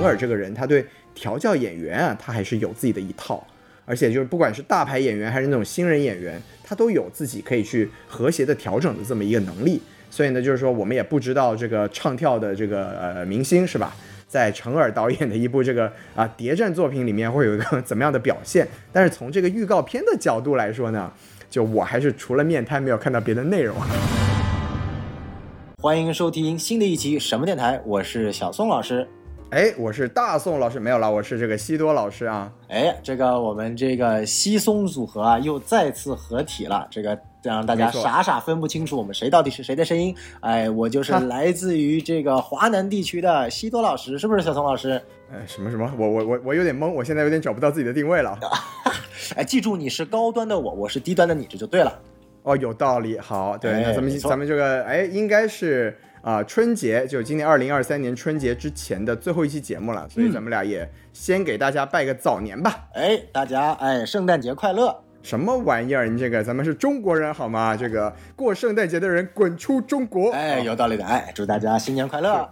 陈耳这个人，他对调教演员啊，他还是有自己的一套，而且就是不管是大牌演员还是那种新人演员，他都有自己可以去和谐的调整的这么一个能力。所以呢，就是说我们也不知道这个唱跳的这个呃明星是吧，在陈耳导演的一部这个啊谍战作品里面会有一个怎么样的表现？但是从这个预告片的角度来说呢，就我还是除了面瘫没有看到别的内容。欢迎收听新的一期什么电台，我是小宋老师。哎，我是大宋老师，没有了，我是这个西多老师啊。哎，这个我们这个西松组合啊，又再次合体了。这个让大家傻傻分不清楚我们谁到底是谁的声音。哎，我就是来自于这个华南地区的西多老师，是不是小宋老师？哎，什么什么？我我我我有点懵，我现在有点找不到自己的定位了。哎，记住你是高端的我，我是低端的你，这就对了。哦，有道理。好，对，哎那咱们咱们这个，哎，应该是啊、春节，就今年二零二三年春节之前的最后一期节目了，所以嗯咱们俩也先给大家拜个早年吧。哎，大家哎，圣诞节快乐！什么玩意儿？你这个咱们是中国人好吗？这个过圣诞节的人滚出中国！哎，哦有道理的。哎，祝大家新年快乐！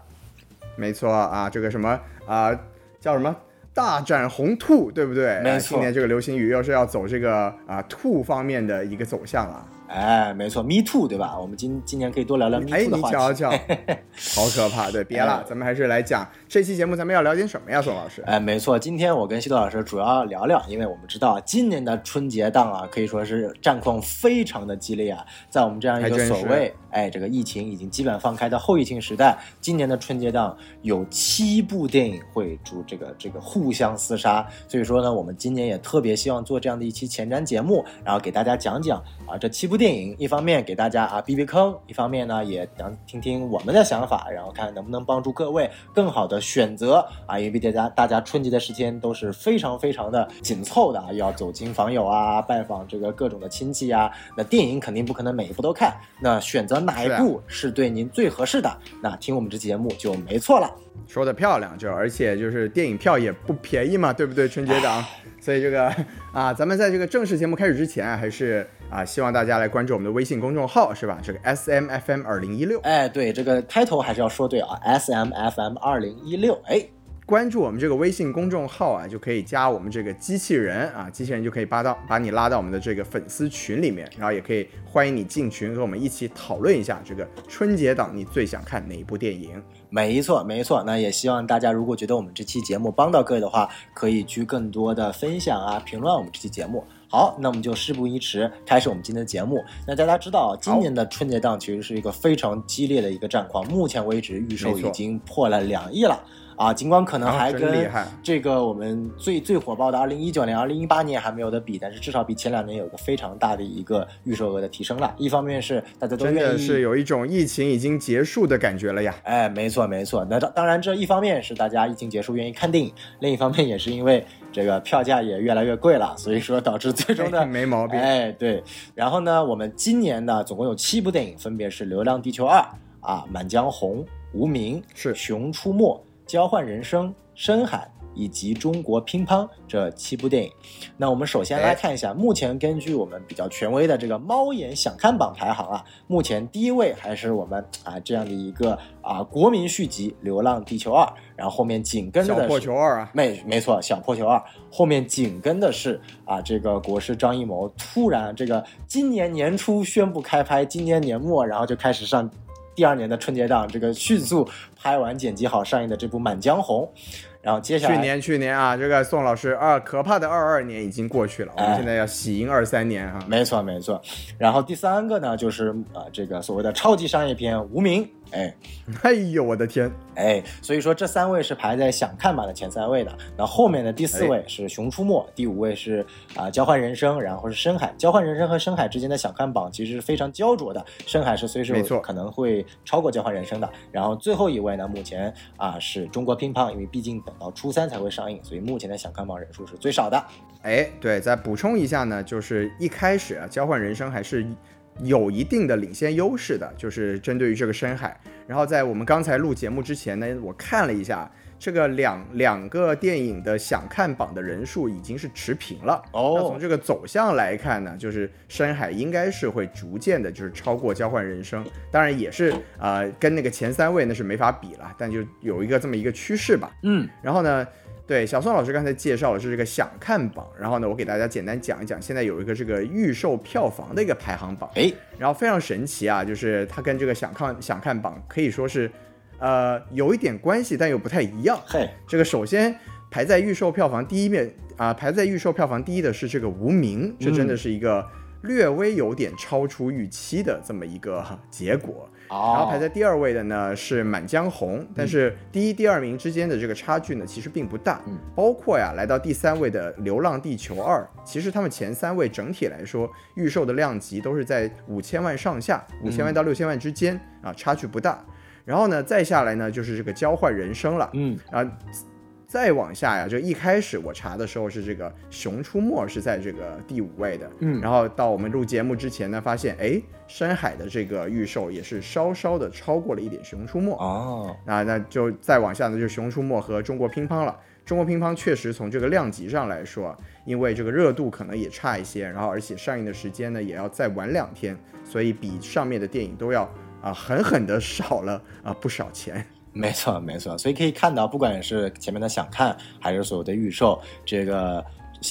没错啊，这个什么啊、叫什么？大展宏兔，对不对？没错啊今年这个流行语又是要走这个啊兔方面的一个走向了。哎，没错，Me Too，对吧？我们今今年可以多聊聊 Me 哎，Too 的你话题。瞧瞧，好可怕！对，别了哎，咱们还是来讲这期节目，咱们要聊点什么呀，宋老师？哎，没错，今天我跟西多老师主要聊聊，因为我们知道今年的春节档啊，可以说是战况非常的激烈啊。在我们这样一个所谓哎这个疫情已经基本放开的后疫情时代，今年的春节档有七部电影会逐这个这个互相厮杀，所以说呢，我们今年也特别希望做这样的一期前瞻节目，然后给大家讲讲啊这七部电影，一方面给大家啊避避坑，一方面呢也想听听我们的想法，然后看能不能帮助各位更好的选择啊，因为大家大家春节的时间都是非常非常的紧凑的啊，要走亲访友啊，拜访这个各种的亲戚啊，那电影肯定不可能每一部都看，那选择哪一部是对您最合适的，那听我们这期节目就没错了。说的漂亮，就而且就是电影票也不便宜嘛，对不对？春节档，所以这个 啊，咱们在这个正式节目开始之前啊，还是啊，希望大家来关注我们的微信公众号，是吧？这个 S M F M 二零一六，哎，对，这个开头还是要说对啊，S M F M 二零一六，哎，关注我们这个微信公众号啊，就可以加我们这个机器人啊，机器人就可以把到把你拉到我们的这个粉丝群里面，然后也可以欢迎你进群和我们一起讨论一下这个春节档你最想看哪一部电影。没错，没错。那也希望大家如果觉得我们这期节目帮到各位的话，可以去更多的分享啊、评论我们这期节目。好，那我们就事不宜迟，开始我们今天的节目。那大家知道，今年的春节档其实是一个非常激烈的一个战况，目前为止预售已经破了两亿了。啊，尽管可能啊还跟这个我们最最火爆的二零一九年、二零一八年还没有的比，但是至少比前两年有个非常大的一个预售额的提升了。一方面是大家都真愿意的是有一种疫情已经结束的感觉了呀。哎，没错没错。那当当然，这一方面是大家疫情结束愿意看电影，另一方面也是因为这个票价也越来越贵了，所以说导致最终的、哎没毛病哎，对。然后呢，我们今年呢总共有七部电影，分别是《流浪地球二》啊，《满江红》、《无名》是《熊出没》、《交换人生》、《深海》。以及中国乒乓这七部电影，那我们首先来看一下，目前根据我们比较权威的这个猫眼想看榜排行啊，目前第一位还是我们啊这样的一个啊国民续集《流浪地球二》，然后后面紧跟着小破球二。啊，没没错，小破球二。后面紧跟的是啊，这个国师张艺谋突然这个今年年初宣布开拍，今年年末然后就开始上第二年的春节档，这个迅速拍完剪辑好上映的这部《满江红》，然后接下来去年去年啊，这个宋老师啊，可怕的二二年已经过去了，我们哎现在要喜迎二三年啊。没错没错，然后第三个呢就是啊这个所谓的超级商业片《无名》，哎。哎呦我的天，哎，所以说这三位是排在想看榜的前三位的。那后面的第四位是《熊出没》，第五位是啊、交换人生》，然后是《深海》。交换人生和深海之间的想看榜其实是非常焦灼的，深海是随时可能会超过交换人生的。然后最后一位呢，目前啊是中国乒乓，因为毕竟等到初三才会上映，所以目前的想看榜人数是最少的。哎，对，再补充一下呢，就是一开始啊，交换人生还是有一定的领先优势的，就是针对于这个深海。然后在我们刚才录节目之前呢，我看了一下，这个两两个电影的想看榜的人数已经是持平了。哦那从这个走向来看呢，就是《深海》应该是会逐渐的，就是超过《交换人生》，当然也是呃跟那个前三位那是没法比了，但就有一个这么一个趋势吧。嗯，然后呢，对小宋老师刚才介绍的是这个想看榜，然后呢，我给大家简单讲一讲，现在有一个这个预售票房的一个排行榜。哎，然后非常神奇啊，就是它跟这个想看想看榜可以说是，呃，有一点关系，但又不太一样。嘿，这个首先排在预售票房第一面啊、排在预售票房第一的是这个《无名》，这真的是一个略微有点超出预期的这么一个结果。哦，然后排在第二位的呢是《满江红》，但是第一、第二名之间的这个差距呢其实并不大。嗯，包括呀来到第三位的《流浪地球二》，其实他们前三位整体来说预售的量级都是在五千万上下，五千万到六千万之间啊，差距不大。然后呢，再下来呢就是这个《交换人生》了，嗯，啊，再往下呀，就一开始我查的时候是这个《熊出没》是在这个第五位的，嗯然后到我们录节目之前呢，发现哎，深海的这个预售也是稍稍的超过了一点《熊出没》哦，那，那就再往下呢，就是《熊出没》和中国乒乓了。中国乒乓确实从这个量级上来说，因为这个热度可能也差一些，然后而且上映的时间呢也要再晚两天，所以比上面的电影都要啊狠狠的少了啊不少钱。没错没错，所以可以看到，不管是前面的想看，还是所有的预售，这个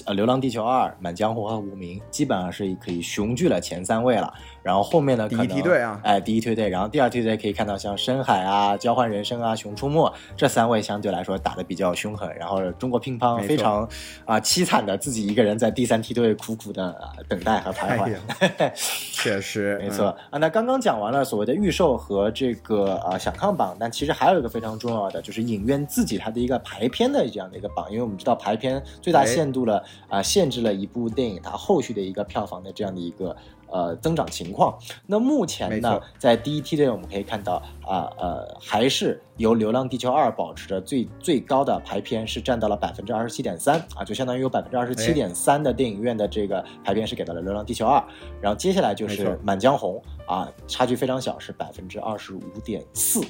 呃《流浪地球二》《满江红》和《无名》，基本上是可以雄踞了前三位了。然后后面呢，第一梯队啊哎，第一梯队，然后第二梯队可以看到像深海啊、交换人生啊、熊出没这三位相对来说打的比较凶狠，然后中国乒乓非常啊、凄惨的自己一个人在第三梯队苦苦的、呃等待和徘徊。哎 确实，没错啊，那刚刚讲完了所谓的预售和这个呃想看榜，但其实还有一个非常重要的，就是影院自己它的一个排片的这样的一个榜，因为我们知道排片最大哎限度了啊、限制了一部电影它后续的一个票房的这样的一个呃增长情况。那目前呢，在第一梯队我们可以看到啊呃还是由《流浪地球二》保持着最最高的排片，是占到了百分之二十七点三啊，就相当于有百分之二十七点三的电影院的这个排片是给到了《流浪地球二》，然后接下来就是《满江红》啊，差距非常小，是百分之二十五点四。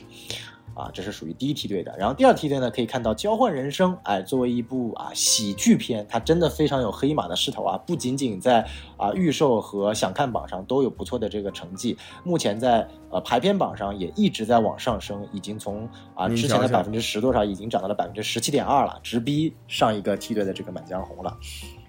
啊，这是属于第一梯队的。然后第二梯队呢，可以看到《交换人生》，哎，作为一部啊喜剧片，它真的非常有黑马的势头啊，不仅仅在啊预售和想看榜上都有不错的这个成绩，目前在呃排片榜上也一直在往上升，已经从啊之前的百分之十多少，已经涨到了百分之十七点二了，直逼上一个梯队的这个《满江红》了。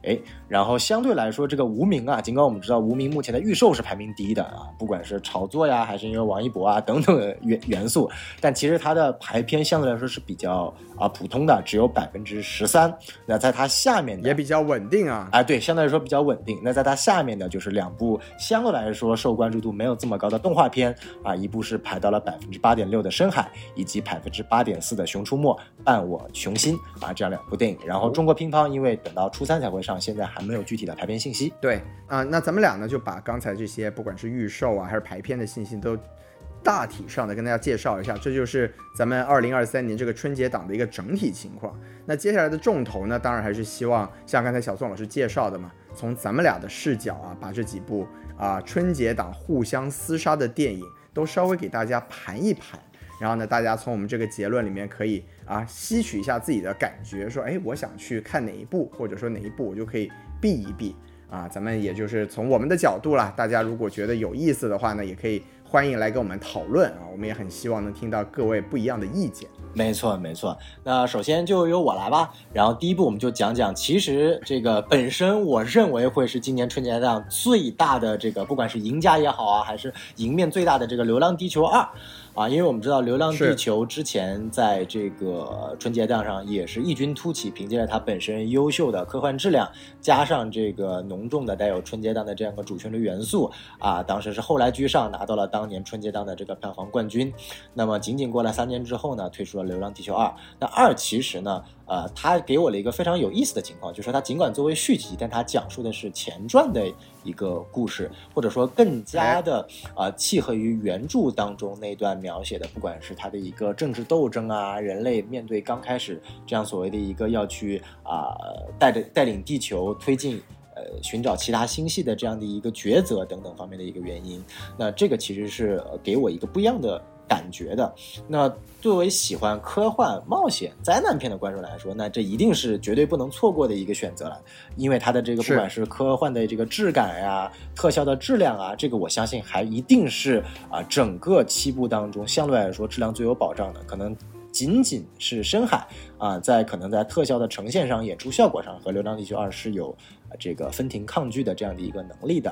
哎，然后相对来说，这个无名啊，尽管我们知道无名目前的预售是排名第一的啊，不管是炒作呀，还是因为王一博啊等等元元素，但其实它的排片相对来说是比较啊普通的，只有百分之十三。那在它下面的也比较稳定啊。啊，对，相对来说比较稳定。那在它下面的就是两部相对来说受关注度没有这么高的动画片啊，一部是排到了百分之八点六的《深海》，以及百分之八点四的《熊出没》伴我雄心啊这样两部电影。然后中国乒乓因为等到初三才会上，现在还没有具体的排片信息。对啊、那咱们俩呢就把刚才这些不管是预售啊还是排片的信息都大体上的跟大家介绍一下，这就是咱们二零二三年这个春节档的一个整体情况。那接下来的重头呢，当然还是希望像刚才小宋老师介绍的嘛，从咱们俩的视角啊，把这几部啊春节档互相厮杀的电影都稍微给大家盘一盘。然后呢，大家从我们这个结论里面可以啊吸取一下自己的感觉，说，哎，我想去看哪一部，或者说哪一部我就可以避一避啊。咱们也就是从我们的角度啦，大家如果觉得有意思的话呢，也可以欢迎来跟我们讨论啊。我们也很希望能听到各位不一样的意见。没错，没错。那首先就由我来吧。然后第一步我们就讲讲，其实这个本身我认为会是今年春节档最大的这个，不管是赢家也好啊，还是赢面最大的这个《流浪地球二》啊，因为我们知道《流浪地球》之前在这个春节档上也是异军突起，凭借着它本身优秀的科幻质量，加上这个浓重的带有春节档的这样一个主旋律元素啊，当时是后来居上，拿到了当年春节档的这个票房冠军。那么仅仅过了三年之后呢，推出了《流浪地球二》。那二其实呢，呃，它给我了一个非常有意思的情况，就是说它尽管作为续集，但它讲述的是前传的一个故事，或者说更加的呃契合于原著当中那段描写的，不管是他的一个政治斗争啊，人类面对刚开始这样所谓的一个要去啊、带着带领地球推进。呃，寻找其他星系的这样的一个抉择等等方面的一个原因，那这个其实是呃给我一个不一样的感觉的。那作为喜欢科幻、冒险、灾难片的观众来说，那这一定是绝对不能错过的一个选择了，因为它的这个不管是科幻的这个质感呀、特效的质量啊，这个我相信还一定是啊整个七部当中相对来说质量最有保障的，可能。仅仅是深海啊，在可能在特效的呈现上、演出效果上和《流浪地球二》是有这个分庭抗拒的这样的一个能力的。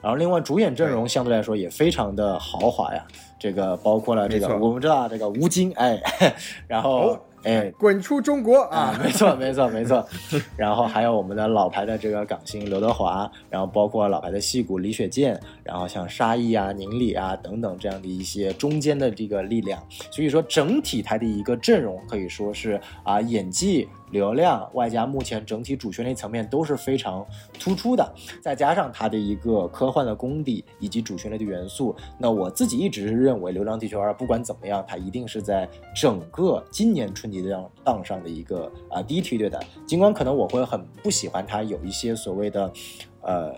然后，另外主演阵容相对来说也非常的豪华呀，这个包括了这个我们知道这个吴京哎，然后。哎，滚出中国啊！没错，没错，没错。然后还有我们的老牌的这个港星刘德华，然后包括老牌的戏骨李雪健，然后像沙溢啊、宁理啊等等这样的一些中间的这个力量。所以说，整体他的一个阵容可以说是啊，演技。流量外加目前整体主旋律层面都是非常突出的，再加上它的一个科幻的功底以及主旋律的元素，那我自己一直是认为《流浪地球二》不管怎么样，它一定是在整个今年春节档档上的一个啊第一梯队的。尽管可能我会很不喜欢它有一些所谓的，呃。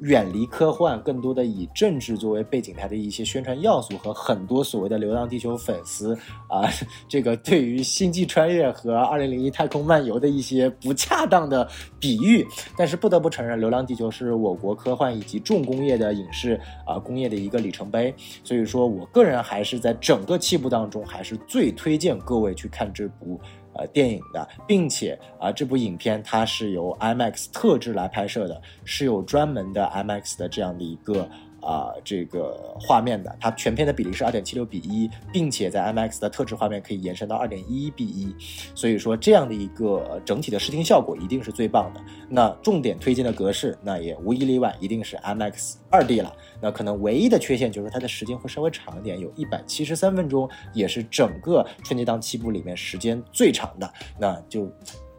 远离科幻，更多的以政治作为背景台的一些宣传要素和很多所谓的《流浪地球》粉丝啊，这个对于《星际穿越》和《二零零一太空漫游》的一些不恰当的比喻，但是不得不承认，《流浪地球》是我国科幻以及重工业的影视啊工业的一个里程碑。所以说我个人还是在整个七部当中，还是最推荐各位去看这部。呃，电影的，并且啊，这部影片它是由 IMAX 特制来拍摄的，是有专门的 IMAX 的这样的一个。啊，这个画面的，它全片的比例是二点七六比一，并且在 MX 的特制画面可以延伸到二点一比一，所以说这样的一个整体的视听效果一定是最棒的。那重点推荐的格式，那也无一例外一定是 MX 二 D 了。那可能唯一的缺陷就是它的时间会稍微长一点，有一百七十三分钟，也是整个春节档七部里面时间最长的。那就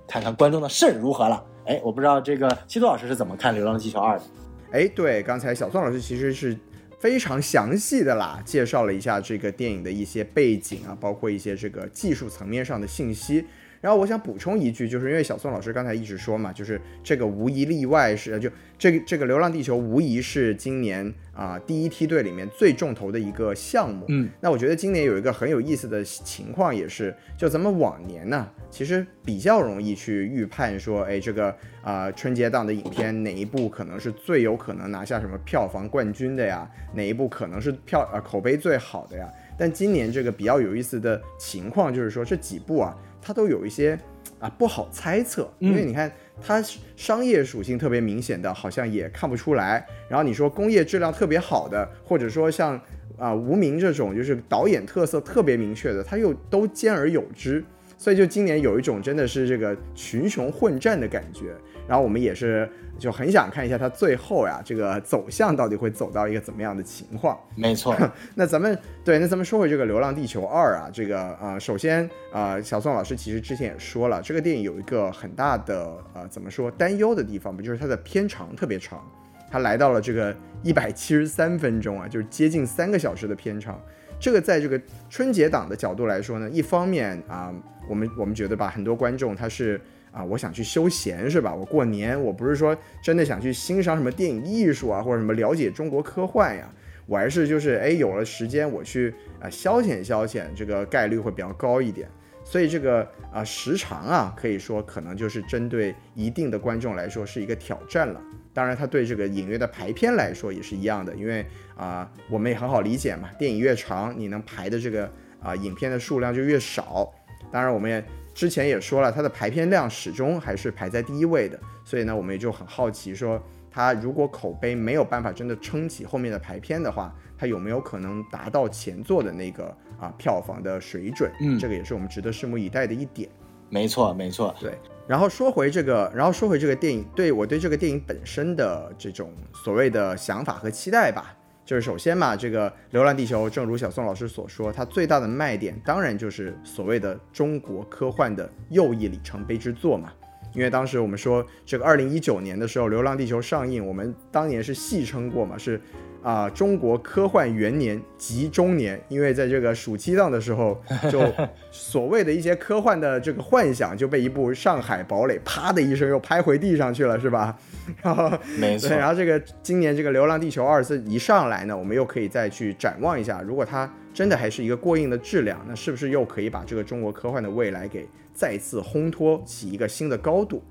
看看观众的肾如何了。哎，我不知道这个七多老师是怎么看《流浪地球二》的。哎，对，刚才小宋老师其实是非常详细的啦，介绍了一下这个电影的一些背景啊，包括一些这个技术层面上的信息。然后我想补充一句，就是因为小宋老师刚才一直说嘛，就是这个无一例外是就这个这个《流浪地球》无疑是今年啊第一梯队里面最重头的一个项目。嗯，那我觉得今年有一个很有意思的情况，也是就咱们往年呢，其实比较容易去预判说，哎，这个啊春节档的影片哪一部可能是最有可能拿下什么票房冠军的呀？哪一部可能是票啊口碑最好的呀？但今年这个比较有意思的情况就是说这几部啊。它都有一些啊不好猜测，因为你看它商业属性特别明显的，好像也看不出来。然后你说工业质量特别好的，或者说像啊无名这种就是导演特色特别明确的，它又都兼而有之。所以就今年有一种真的是这个群雄混战的感觉，然后我们也是就很想看一下它最后呀这个走向到底会走到一个怎么样的情况。没错，那咱们对，那咱们说回这个《流浪地球二》啊，这个啊，首先啊，小宋老师其实之前也说了，这个电影有一个很大的呃怎么说担忧的地方不就是它的片长特别长，它来到了这个一百七十三分钟啊，就是接近三个小时的片长。这个在这个春节档的角度来说呢，一方面啊。我们我们觉得吧，很多观众他是啊，我想去休闲是吧？我过年我不是说真的想去欣赏什么电影艺术啊，或者什么了解中国科幻呀，我还是就是哎有了时间我去啊消遣消遣，这个概率会比较高一点。所以这个啊时长啊，可以说可能就是针对一定的观众来说是一个挑战了。当然，它对这个影院的排片来说也是一样的，因为啊我们也很好理解嘛，电影越长，你能排的这个啊影片的数量就越少。当然，我们也之前也说了，它的排片量始终还是排在第一位的，所以呢，我们也就很好奇，说它如果口碑没有办法真的撑起后面的排片的话，它有没有可能达到前作的那个啊票房的水准？嗯，这个也是我们值得拭目以待的一点。没错，没错，对。然后说回这个，然后说回这个电影，对我对这个电影本身的这种所谓的想法和期待吧。就是首先嘛，这个《流浪地球》，正如小宋老师所说，它最大的卖点当然就是所谓的中国科幻的又一里程碑之作嘛。因为当时我们说这个二零一九年的时候，《流浪地球》上映，我们当年是戏称过嘛，是啊、中国科幻元年及中年，因为在这个暑期档的时候，就 所谓的一些科幻的这个幻想就被一部《上海堡垒》啪的一声又拍回地上去了，是吧？然后没错，，然后这个今年这个《流浪地球二》这一上来呢，我们又可以再去展望一下，如果它真的还是一个过硬的质量，那是不是又可以把这个中国科幻的未来给再次烘托起一个新的高度？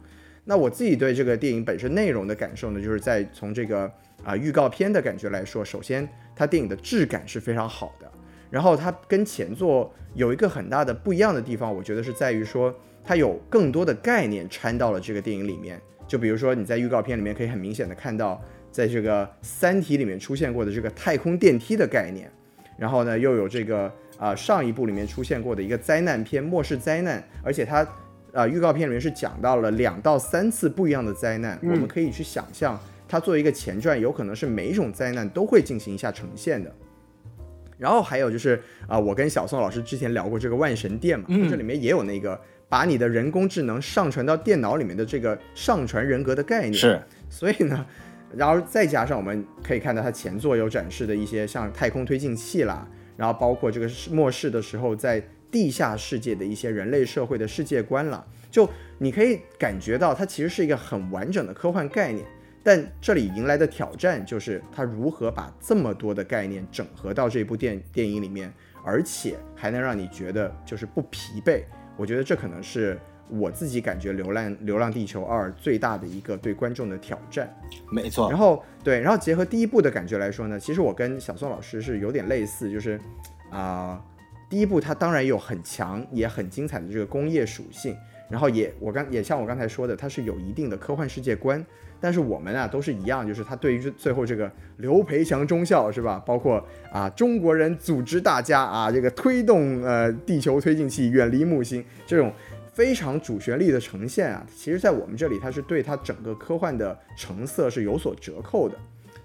那我自己对这个电影本身内容的感受呢，就是在从这个啊、预告片的感觉来说，首先它电影的质感是非常好的，然后它跟前作有一个很大的不一样的地方，我觉得是在于说它有更多的概念掺到了这个电影里面。就比如说你在预告片里面可以很明显的看到，在这个《三体》里面出现过的这个太空电梯的概念，然后呢又有这个啊、上一部里面出现过的一个灾难片《末世灾难》，而且它啊、预告片里面是讲到了两到三次不一样的灾难，我们可以去想象它作为一个前传，有可能是每一种灾难都会进行一下呈现的。然后还有就是啊、我跟小宋老师之前聊过这个万神殿嘛，这里面也有那个把你的人工智能上传到电脑里面的这个上传人格的概念。是所以呢，然后再加上我们可以看到它前作有展示的一些像太空推进器啦，然后包括这个末世的时候在地下世界的一些人类社会的世界观啦，就你可以感觉到它其实是一个很完整的科幻概念。但这里迎来的挑战就是他如何把这么多的概念整合到这部电电影里面，而且还能让你觉得就是不疲惫。我觉得这可能是我自己感觉《流浪流浪地球二》最大的一个对观众的挑战。没错然，后对，然后结合第一部的感觉来说呢，其实我跟小宋老师是有点类似，就是啊、第一部它当然有很强也很精彩的这个工业属性，然后也我刚也像我刚才说的，它是有一定的科幻世界观。但是我们啊都是一样，就是他对于最后这个刘培强中校是吧？包括啊中国人组织大家啊这个推动呃地球推进器远离木星这种非常主旋律的呈现啊，其实在我们这里它是对它整个科幻的成色是有所折扣的。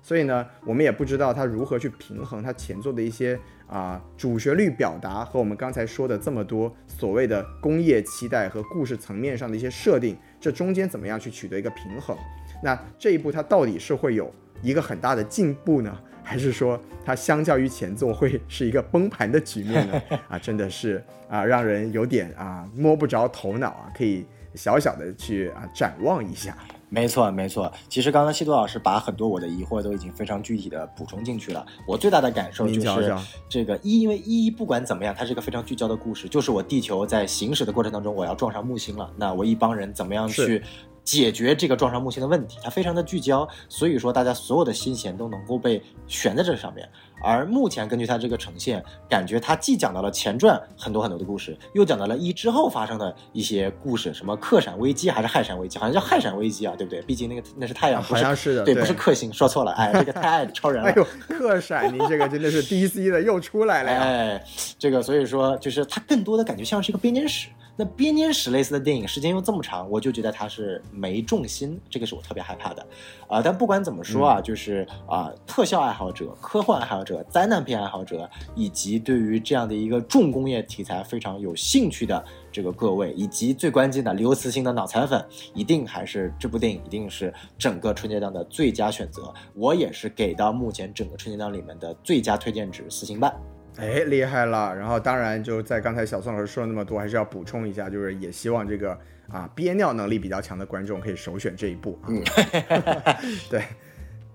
所以呢，我们也不知道它如何去平衡它前作的一些啊、主旋律表达和我们刚才说的这么多所谓的工业期待和故事层面上的一些设定，这中间怎么样去取得一个平衡？那这一步它到底是会有一个很大的进步呢，还是说它相较于前作会是一个崩盘的局面呢？啊，真的是啊，让人有点啊摸不着头脑啊，可以小小的去啊展望一下。没错，没错。其实刚刚西多老师把很多我的疑惑都已经非常具体的补充进去了。我最大的感受就是这个一，因为一不管怎么样，它是一个非常聚焦的故事，就是我地球在行驶的过程当中，我要撞上木星了，那我一帮人怎么样去解决这个撞上木星的问题？它非常的聚焦，所以说大家所有的心弦都能够被悬在这上面。而目前根据它这个呈现，感觉它既讲到了前传很多很多的故事，又讲到了一之后发生的一些故事，什么克闪危机还是氦闪危机，好像叫氦闪危机啊，对不对？毕竟那个那是太阳，不好像是的对，对不是克星，说错了，哎，这个太爱超人了。哎呦，克闪，你这个真的是 DC 的又出来了呀！哎，这个所以说就是它更多的感觉像是一个编年史。那编年史类似的电影时间又这么长，我就觉得它是没重心，这个是我特别害怕的。啊、但不管怎么说啊，就是啊、特效爱好者、科幻爱好者、灾难片爱好者，以及对于这样的一个重工业题材非常有兴趣的这个各位，以及最关键的刘慈欣的脑残粉，一定还是这部电影一定是整个春节档的最佳选择。我也是给到目前整个春节档里面的最佳推荐值四星半。哎，厉害了！然后当然就在刚才小宋老师说了那么多，还是要补充一下，就是也希望这个啊憋尿能力比较强的观众可以首选这一部啊。嗯 对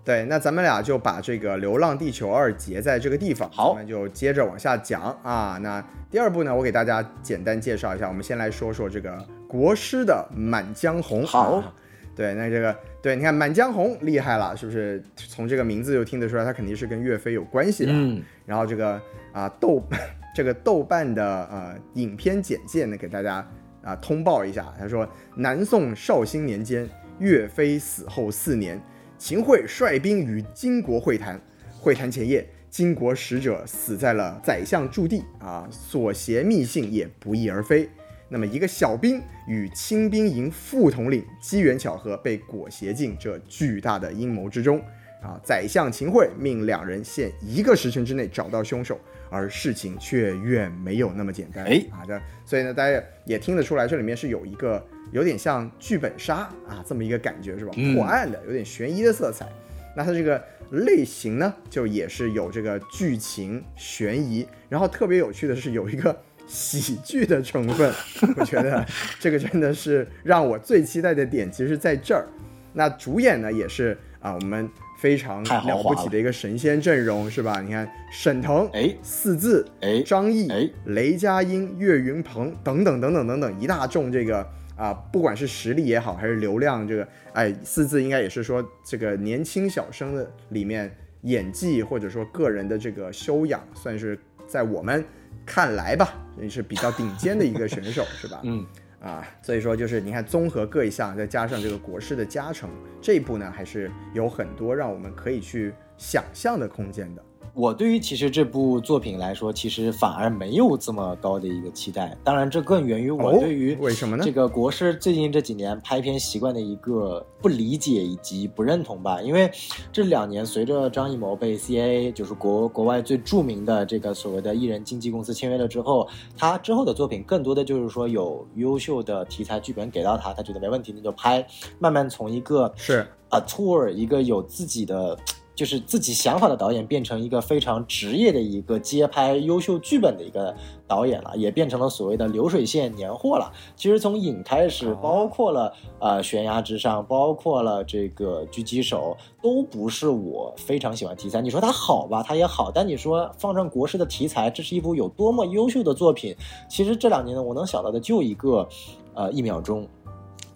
对，那咱们俩就把这个《流浪地球二》结在这个地方，好咱们就接着往下讲啊。那第二部呢，我给大家简单介绍一下，我们先来说说这个国师的《满江红》。好啊对，那这个对，你看《满江红》厉害了，是不是？从这个名字就听得出来，它肯定是跟岳飞有关系的。嗯，然后这个啊豆 这个豆瓣的呃影片简介呢，给大家啊通报一下。他说，南宋绍兴年间，岳飞死后四年，秦桧率兵与金国会谈。会谈前夜，金国使者死在了宰相驻地啊，所携密信也不翼而飞。那么一个小兵与清兵营副统领机缘巧合被裹挟进这巨大的阴谋之中。啊，宰相秦桧命两人限一个时辰之内找到凶手，而事情却远没有那么简单。哎啊，这所以呢，大家也听得出来，这里面是有一个有点像剧本杀啊这么一个感觉，是吧？嗯破案的，有点悬疑的色彩。那它这个类型呢，就也是有这个剧情悬疑，然后特别有趣的是有一个喜剧的成分，我觉得这个真的是让我最期待的点，其实在这儿。那主演呢也是啊，我们非常了不起的一个神仙阵容，是吧？你看沈腾、哎四字、哎张译、哎雷佳音、岳云鹏等等等等等等一大众这个啊，不管是实力也好，还是流量，这个哎四字应该也是说这个年轻小生的里面演技或者说个人的这个修养，算是在我们看来吧，也是比较顶尖的一个选手，是吧？嗯，啊，所以说就是你看综合各一项，再加上这个国师的加成，这一步呢还是有很多让我们可以去想象的空间的。我对于其实这部作品来说，其实反而没有这么高的一个期待。当然，这更源于我哦对于为什么呢这个国师最近这几年拍片习惯的一个不理解以及不认同吧。因为这两年随着张艺谋被 CAA 就是国国外最著名的这个所谓的艺人经纪公司签约了之后，他之后的作品更多的就是说有优秀的题材剧本给到他，他觉得没问题，那就拍，慢慢从一个是 a tour 一个有自己的就是自己想法的导演，变成一个非常职业的一个接拍优秀剧本的一个导演了，也变成了所谓的流水线年货了。其实从影开始，哦包括了呃悬崖之上，包括了这个狙击手，都不是我非常喜欢题材。你说它好吧，它也好，但你说放上国师的题材，这是一部有多么优秀的作品？其实这两年呢，我能想到的就一个，呃，一秒钟。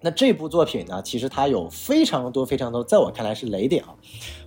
那这部作品呢，其实它有非常多非常多，在我看来是雷点啊。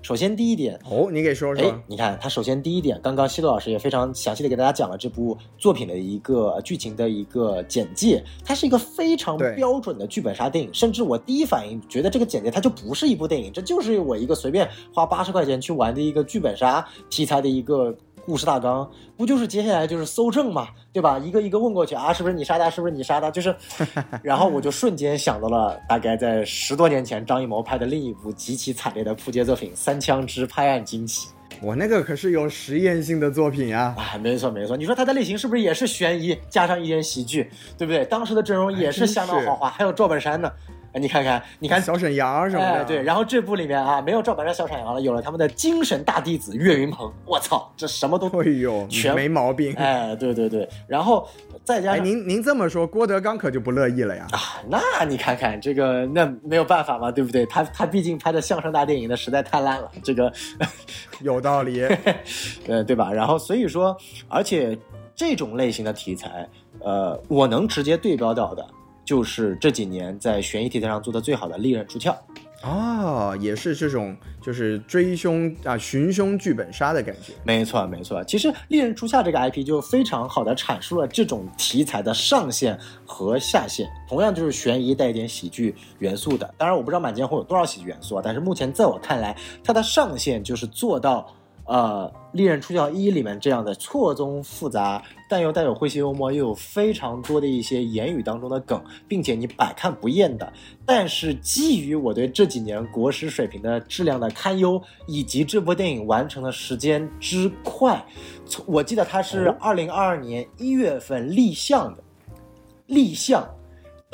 首先第一点，哦，你给说说哎说，，你看，它首先第一点，刚刚西多老师也非常详细的给大家讲了这部作品的一个呃剧情的一个简介，它是一个非常标准的剧本杀电影，甚至我第一反应觉得这个简介它就不是一部电影，这就是我一个随便花八十块钱去玩的一个剧本杀题材的一个。故事大纲不就是接下来就是搜证嘛，对吧？一个一个问过去啊，是不是你杀的？是不是你杀的？就是，然后我就瞬间想到了大概在十多年前张艺谋拍的另一部极其惨烈的扑街作品《三枪之拍案惊奇》。我那个可是有实验性的作品啊。啊，没错没错，你说它的类型是不是也是悬疑加上一点喜剧，对不对？当时的阵容也是相当豪华，还有赵本山呢。哎，你看看，你看小沈阳什么的，哎，对，然后这部里面啊，没有赵本山、小沈阳了，有了他们的精神大弟子岳云鹏。我操，这什么都，哎呦，全没毛病。哎，对对对，然后再加哎，上您您这么说，郭德纲可就不乐意了呀。啊，那你看看这个，那没有办法嘛，对不对？他他毕竟拍的相声大电影的实在太烂了，这个 有道理。呃，对吧？然后所以说，而且这种类型的题材，呃，我能直接对标到的，就是这几年在悬疑题材上做的最好的《利刃出鞘》。啊，也是这种就是追凶啊、寻凶剧本杀的感觉。没错，没错。其实《利刃出鞘》这个 IP 就非常好的阐述了这种题材的上限和下限，同样就是悬疑带一点喜剧元素的。当然，我不知道《满江红》有多少喜剧元素啊，但是目前在我看来，它的上限就是做到。呃，《利刃出鞘一》里面这样的错综复杂，但又带有诙谐幽默，又有非常多的一些言语当中的梗，并且你百看不厌的。但是基于我对这几年国师水平的质量的堪忧，以及这部电影完成的时间之快，从我记得它是哦二零二二年一月份立项的，立项。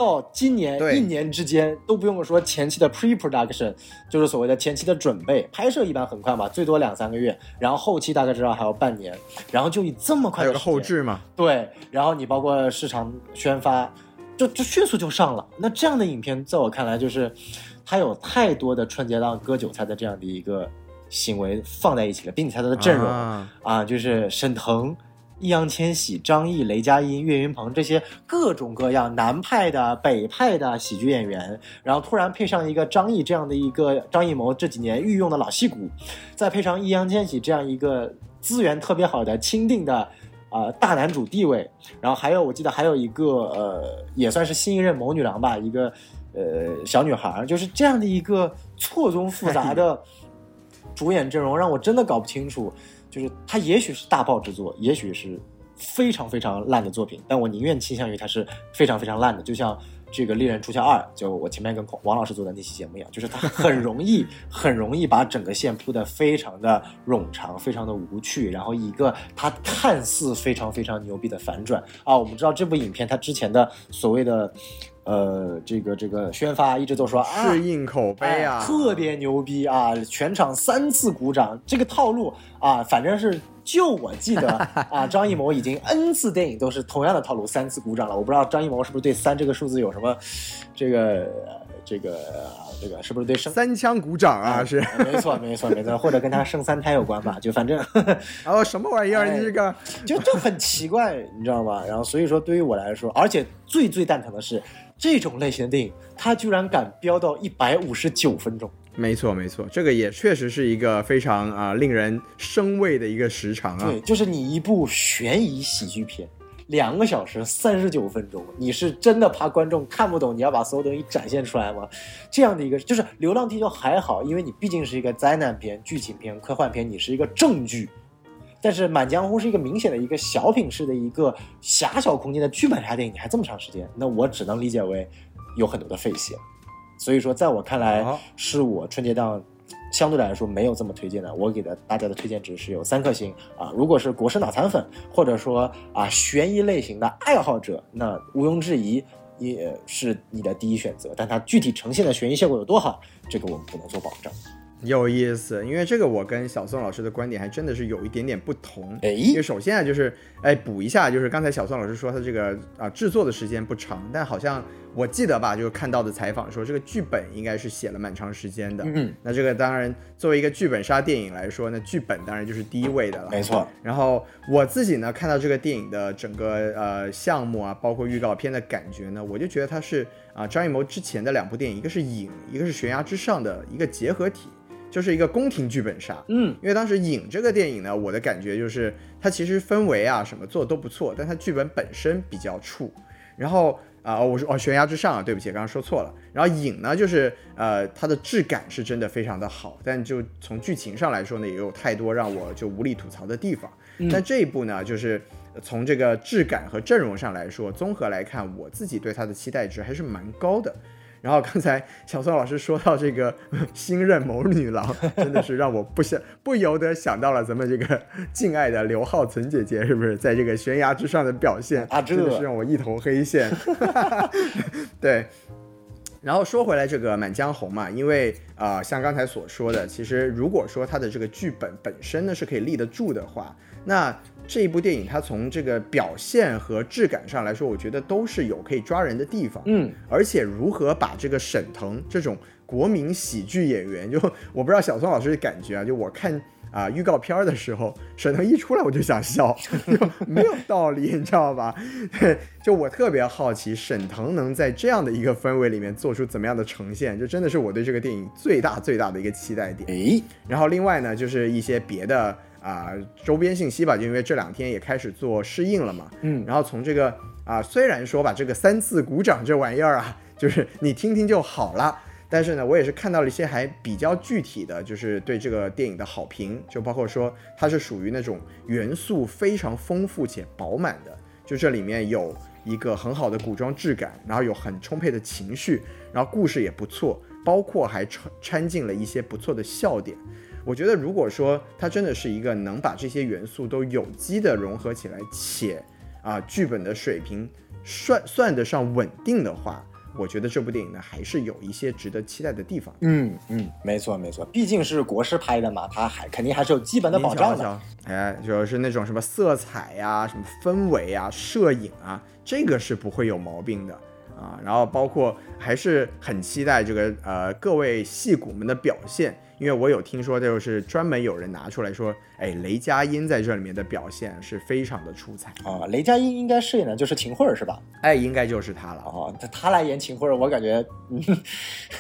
到今年一年之间都不用说前期的 pre-production，就是所谓的前期的准备，拍摄一般很快嘛，最多两三个月，然后后期大概知道还要半年，然后就以这么快的后置嘛，对，然后你包括市场宣发，就就迅速就上了。那这样的影片，在我看来，就是它有太多的春节档割韭菜的这样的一个行为放在一起了，并且它的阵容啊。啊，就是沈腾、易烊千玺、张译、雷佳音、岳云鹏这些各种各样南派的、北派的喜剧演员，然后突然配上一个张译这样的一个张艺谋这几年御用的老戏骨，再配上易烊千玺这样一个资源特别好的钦定的。呃，大男主地位，然后还有我记得还有一个呃，也算是新一任谋女郎吧，一个呃小女孩儿，就是这样的一个错综复杂的 主演阵容，让我真的搞不清楚，就是它也许是大爆之作，也许是非常非常烂的作品，但我宁愿倾向于它是非常非常烂的，就像这个《猎人出鞘二》，就我前面跟王老师做的那期节目一样，就是它很容易 很容易把整个线铺得非常的冗长，非常的无趣，然后一个它看似非常非常牛逼的反转啊，我们知道这部影片它之前的所谓的。呃，这个这个宣发一直都说啊，适应口碑啊，哎特别牛逼啊！全场三次鼓掌，这个套路啊，反正是就我记得 啊，张艺谋已经 N 次电影都是同样的套路，三次鼓掌了。我不知道张艺谋是不是对三这个数字有什么这个这个这个是不是对生三枪鼓掌啊，是，没错没错没错，或者跟他生三胎有关吧？就反正然 后什么玩意儿？这个就就很奇怪，你知道吗？然后所以说，对于我来说，而且最最蛋疼的是，这种类型的电影，它居然敢飙到一百五十九分钟。没错没错，这个也确实是一个非常啊、令人生畏的一个时长啊。对，就是你一部悬疑喜剧片，两个小时三十九分钟，你是真的怕观众看不懂，你要把所有东西展现出来吗？这样的一个就是《流浪地球》还好，因为你毕竟是一个灾难片、剧情片、科幻片，你是一个正剧。但是《满江红》是一个明显的一个小品式的一个狭小空间的剧本杀电影，你还这么长时间，那我只能理解为有很多的废戏。所以说，在我看来好，是我春节档相对来说没有这么推荐的。我给的大家的推荐值是有三颗星啊。如果是国师脑残粉，或者说啊悬疑类型的爱好者，那毋庸置疑也是你的第一选择。但它具体呈现的悬疑效果有多好，这个我们不能做保证。有意思，因为这个我跟小宋老师的观点还真的是有一点点不同。哎因为首先啊，就是哎补一下，就是刚才小宋老师说他这个啊制作的时间不长，但好像我记得吧，就是看到的采访说这个剧本应该是写了蛮长时间的。嗯，那这个当然作为一个剧本杀电影来说，那剧本当然就是第一位的了。没错。然后我自己呢，看到这个电影的整个呃项目啊，包括预告片的感觉呢，我就觉得它是啊、张艺谋之前的两部电影，一个是《影》，一个是《悬崖之上》的一个结合体，就是一个宫廷剧本杀。嗯，因为当时《影》这个电影呢，我的感觉就是它其实氛围啊什么做的都不错，但它剧本本身比较怵。然后啊、哦我说哦，悬崖之上啊，对不起，刚刚说错了。然后影呢，就是呃，它的质感是真的非常的好，但就从剧情上来说呢，也有太多让我就无力吐槽的地方。但这一部呢，就是从这个质感和阵容上来说，综合来看，我自己对它的期待值还是蛮高的。然后刚才小宋老师说到这个 新任谋女郎，真的是让我不想不由得想到了咱们这个 敬爱的刘浩存姐姐，是不是在这个悬崖之上的表现啊真的是让我一头黑线。对，然后说回来，这个《满江红》嘛，因为啊、呃像刚才所说的，其实如果说它的这个剧本本身呢是可以立得住的话，那这一部电影它从这个表现和质感上来说，我觉得都是有可以抓人的地方。嗯，而且如何把这个沈腾这种国民喜剧演员，就 我不知道小宋老师的感觉啊，就我看啊、预告片儿的时候，沈腾一出来我就想笑，就没有道理，你知道吧？对，就我特别好奇沈腾能在这样的一个氛围里面做出怎么样的呈现，这真的是我对这个电影最大最大的一个期待点。诶，然后另外呢，就是一些别的啊、周边信息吧，就因为这两天也开始做试映了嘛，嗯然后从这个啊、虽然说吧，这个三次鼓掌这玩意儿啊，就是你听听就好了。但是呢，我也是看到了一些还比较具体的，就是对这个电影的好评，就包括说它是属于那种元素非常丰富且饱满的，就这里面有一个很好的古装质感，然后有很充沛的情绪，然后故事也不错，包括还掺掺进了一些不错的笑点。我觉得如果说它真的是一个能把这些元素都有机的融合起来，且啊剧本的水平算算得上稳定的话，我觉得这部电影呢还是有一些值得期待的地方。嗯嗯，没错没错，毕竟是国师拍的嘛，它还肯定还是有基本的保障的。您瞧瞧，哎，就是那种什么色彩呀、什么氛围啊、摄影啊，这个是不会有毛病的啊。然后包括还是很期待这个呃各位戏骨们的表现，因为我有听说就是专门有人拿出来说，哎，雷佳音在这里面的表现是非常的出彩，啊，雷佳音应该饰演的就是秦桧儿是吧？哎，应该就是他了。哦，他他来演秦桧儿，我感觉，嗯，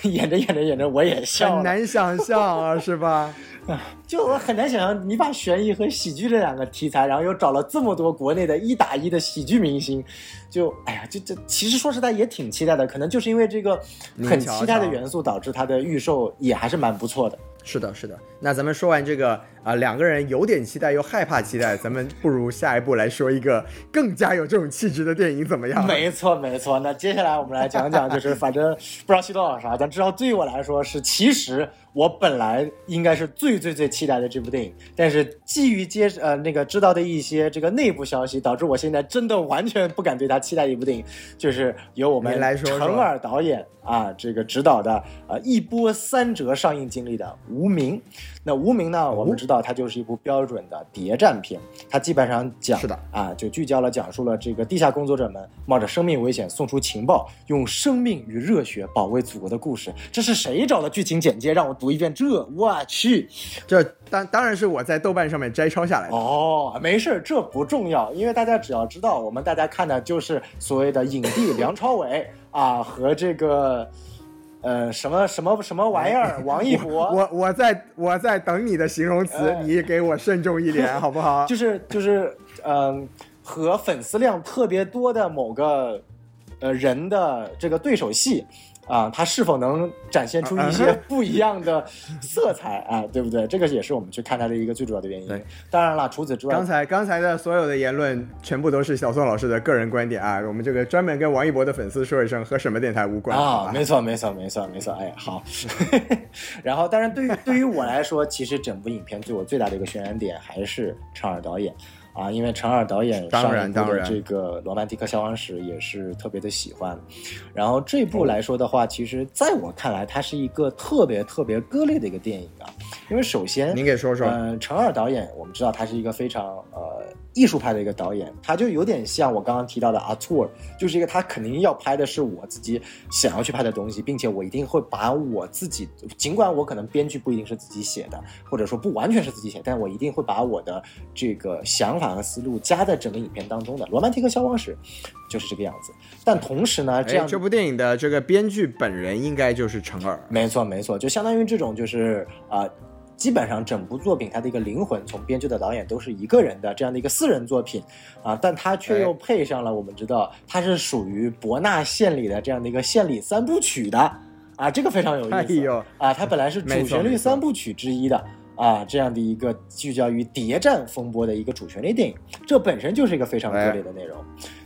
演着演着演着我也笑了，很难想象啊，是吧？就我很难想象你把悬疑和喜剧这两个题材，然后又找了这么多国内的一打一的喜剧明星，就哎呀，这这其实说实在也挺期待的，可能就是因为这个很期待的元素，导致它的预售也还是蛮不错的。是的，是的。那咱们说完这个啊，两个人有点期待又害怕期待，咱们不如下一步来说一个更加有这种气质的电影怎么样？没错，没错。那接下来我们来讲讲，就是反正不知道西多老师啊，但至少对于我来说是，其实我本来应该是最最最期待的这部电影，但是基于接呃那个知道的一些这个内部消息，导致我现在真的完全不敢对他期待一部电影，就是由我们陈耳导演啊这个指导的呃一波三折上映经历的《无名》。那《无名》呢，我们知道它就是一部标准的谍战片，它基本上讲是的啊，就聚焦了讲述了这个地下工作者们冒着生命危险送出情报，用生命与热血保卫祖国的故事。这是谁找的剧情简介？让我读一遍。这我去，这当当然是我在豆瓣上面摘抄下来的。哦，没事这不重要，因为大家只要知道，我们大家看的就是所谓的影帝梁朝伟啊和这个。呃，什么什么什么玩意儿？王一博，我我在我在等你的形容词，你给我慎重一点，好不好？就是就是，嗯，和粉丝量特别多的某个呃人的这个对手戏。啊，它是否能展现出一些不一样的色彩 啊？对不对？这个也是我们去看它的一个最主要的原因。当然了，除此之外，刚才刚才的所有的言论全部都是小宋老师的个人观点啊。我们这个专门跟王一博的粉丝说一声，和什么电台无关啊。没错，没错，没错，没错。哎，好。然后，当然，对于对于我来说，其实整部影片对我最大的一个渲染点还是唱尔导演。啊，因为陈二导演上一部的这个《罗曼蒂克消亡史》也是特别的喜欢，然后这部来说的话，其实在我看来，它是一个特别特别割裂的一个电影啊。因为首先，您给说说，嗯，陈二导演，我们知道他是一个非常呃。艺术派的一个导演，他就有点像我刚刚提到的阿托尔，就是一个他肯定要拍的是我自己想要去拍的东西，并且我一定会把我自己，尽管我可能编剧不一定是自己写的，或者说不完全是自己写，但我一定会把我的这个想法和思路加在整个影片当中的。罗曼蒂克消亡史就是这个样子，但同时呢，这样这部电影的这个编剧本人应该就是陈耳，没错没错，就相当于这种就是啊。基本上整部作品它的一个灵魂，从编剧到导演都是一个人的这样的一个私人作品，啊，但它却又配上了我们知道它是属于伯纳献礼的这样的一个献礼三部曲的，啊，这个非常有意思，啊，它本来是主旋律三部曲之一的，啊，这样的一个聚焦于谍战风波的一个主旋律电影，这本身就是一个非常割裂的内容。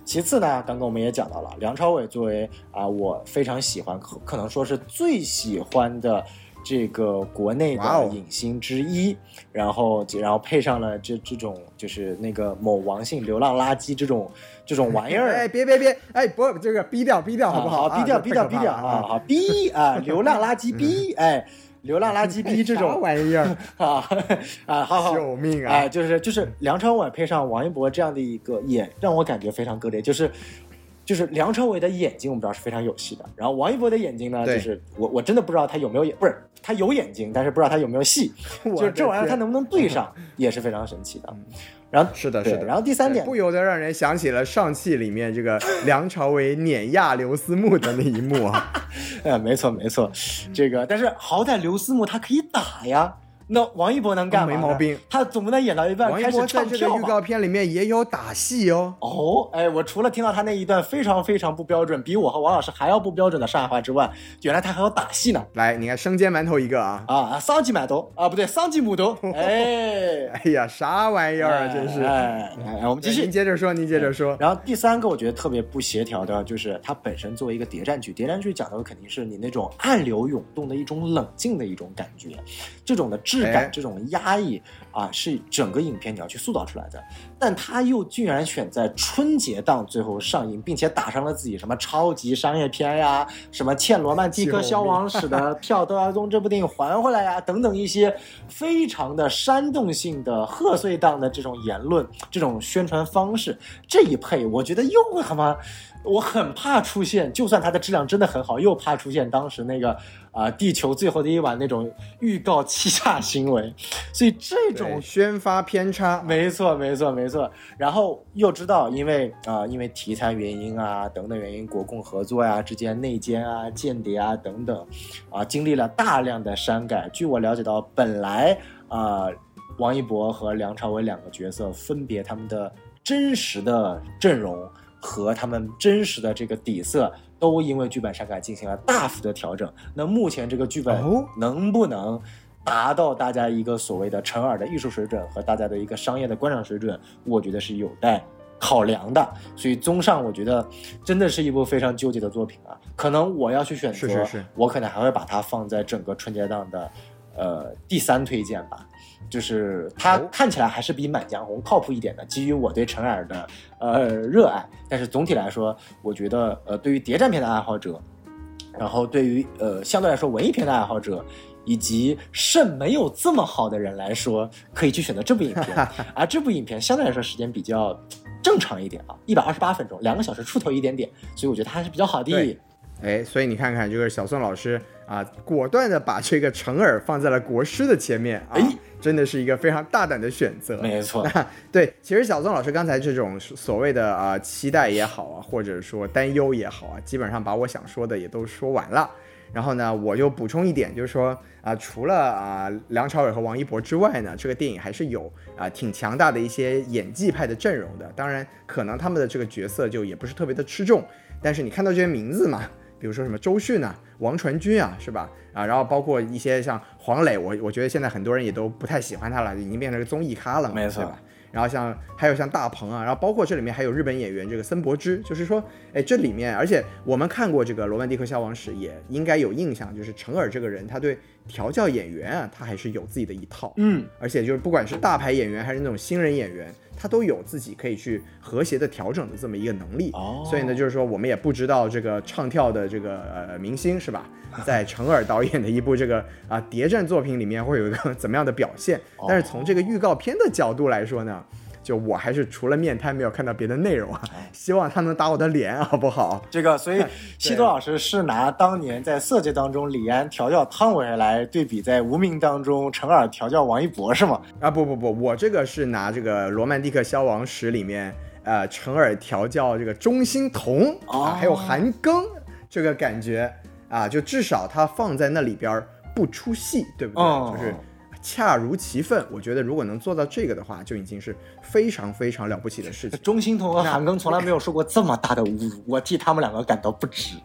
其次呢，刚刚我们也讲到了，梁朝伟作为啊我非常喜欢，可可能说是最喜欢的。这个国内的影星之一，然后然后配上了这这种就是那个某王姓流浪垃圾这种这种玩意儿，哎别别别，哎不这个逼掉逼掉好不好？逼掉逼掉逼掉啊。好逼啊流浪垃圾逼哎流浪垃圾逼 这种。玩意儿？啊啊好好。救命啊。哎就是就是梁朝伟配上王一博这样的一个也让我感觉非常割裂，就是。就是梁朝伟的眼睛，我们知道是非常有戏的。然后王一博的眼睛呢，就是我我真的不知道他有没有眼，不是他有眼睛，但是不知道他有没有戏。就是这玩意儿他能不能对上，也是非常神奇的。然后是的，是的。然后第三点，不由得让人想起了上汽里面这个 梁朝伟碾压刘思慕的那一幕啊。哎，没错没错，这个但是好歹刘思慕他可以打呀。那王一博能干吗？没毛病，他总不能演到一半开始唱跳吧？预告片里面也有打戏哦。哦，哎，我除了听到他那一段非常非常不标准，比我和王老师还要不标准的上海话之外，原来他还有打戏呢。来，你看生煎馒头一个啊啊，桑吉馒头啊，不对，桑吉木头。哎，哎呀，啥玩意儿啊，真是！哎，我们继续，您接着说，您接着说。然后第三个我觉得特别不协调的就是它本身作为一个谍战剧，谍战剧讲的肯定是你那种暗流涌动的一种冷静的一种感觉，这种的质感，这种。压抑啊，是整个影片你要去塑造出来的，但他又居然选在春节档最后上映，并且打上了自己什么超级商业片呀，什么欠罗曼蒂克消亡史的 票都要用这部电影还回来呀，等等一些非常的煽动性的贺岁档的这种言论，这种宣传方式，这一配，我觉得又他妈。我很怕出现，就算它的质量真的很好，又怕出现当时那个啊，地球最后的一晚那种预告欺诈行为，所以这种宣发偏差，没错，没错，没错。然后又知道，因为啊，因为题材原因啊，等等原因，国共合作呀，之间内奸啊，间谍啊，等等，啊，经历了大量的删改。据我了解到，本来啊，王一博和梁朝伟两个角色分别他们的真实的阵容。和他们真实的这个底色都因为剧本删改进行了大幅的调整。那目前这个剧本能不能达到大家一个所谓的成耳的艺术水准和大家的一个商业的观赏水准，我觉得是有待考量的。所以综上，我觉得真的是一部非常纠结的作品啊。可能我要去选择，是是是我可能还会把它放在整个春节档的呃第三推荐吧。就是它哦看起来还是比《满江红》靠谱一点的，基于我对陈耳的呃热爱。但是总体来说，我觉得呃对于谍战片的爱好者，然后对于呃相对来说文艺片的爱好者，以及肾没有这么好的人来说，可以去选择这部影片。而这部影片相对来说时间比较正常一点啊，一百二十八分钟，两个小时出头一点点，所以我觉得它还是比较好的对。哎，所以你看看这个小宋老师啊，果断的把这个成耳放在了国师的前面啊，哎真的是一个非常大胆的选择。没错，对，其实小宋老师刚才这种所谓的啊、期待也好啊，或者说担忧也好啊，基本上把我想说的也都说完了。然后呢，我就补充一点，就是说啊、除了啊、梁朝伟和王一博之外呢，这个电影还是有啊、挺强大的一些演技派的阵容的。当然，可能他们的这个角色就也不是特别的吃重，但是你看到这些名字嘛，比如说什么周迅啊、王传君啊，是吧？啊，然后包括一些像黄磊，我我觉得现在很多人也都不太喜欢他了，已经变成个综艺咖了嘛，没错对吧？然后像还有像大鹏啊，然后包括这里面还有日本演员这个森博之，就是说，哎，这里面，而且我们看过这个《罗曼蒂克消亡史》，也应该有印象，就是成尔这个人，他对调教演员啊，他还是有自己的一套，嗯，而且就是不管是大牌演员还是那种新人演员，他都有自己可以去和谐的调整的这么一个能力。哦所以呢，就是说我们也不知道这个唱跳的这个呃明星是吧，在成尔导演的一部这个啊谍战作品里面会有一个怎么样的表现？但是从这个预告片的角度来说呢。就我还是除了面瘫没有看到别的内容啊，希望他能打我的脸 好不好？这个，所以西多老师是拿当年在《色戒》当中李安调教汤唯来对比，在《无名》当中陈耳调教王一博是吗？啊不不不，我这个是拿这个《罗曼蒂克消亡史》里面呃陈耳调教这个钟欣桐哦啊，还有韩庚这个感觉啊，就至少他放在那里边儿不出戏，对不对？哦就是恰如其分。我觉得如果能做到这个的话，就已经是非常非常了不起的事情。钟欣桐和韩庚从来没有受过这么大的侮辱，我替他们两个感到不值。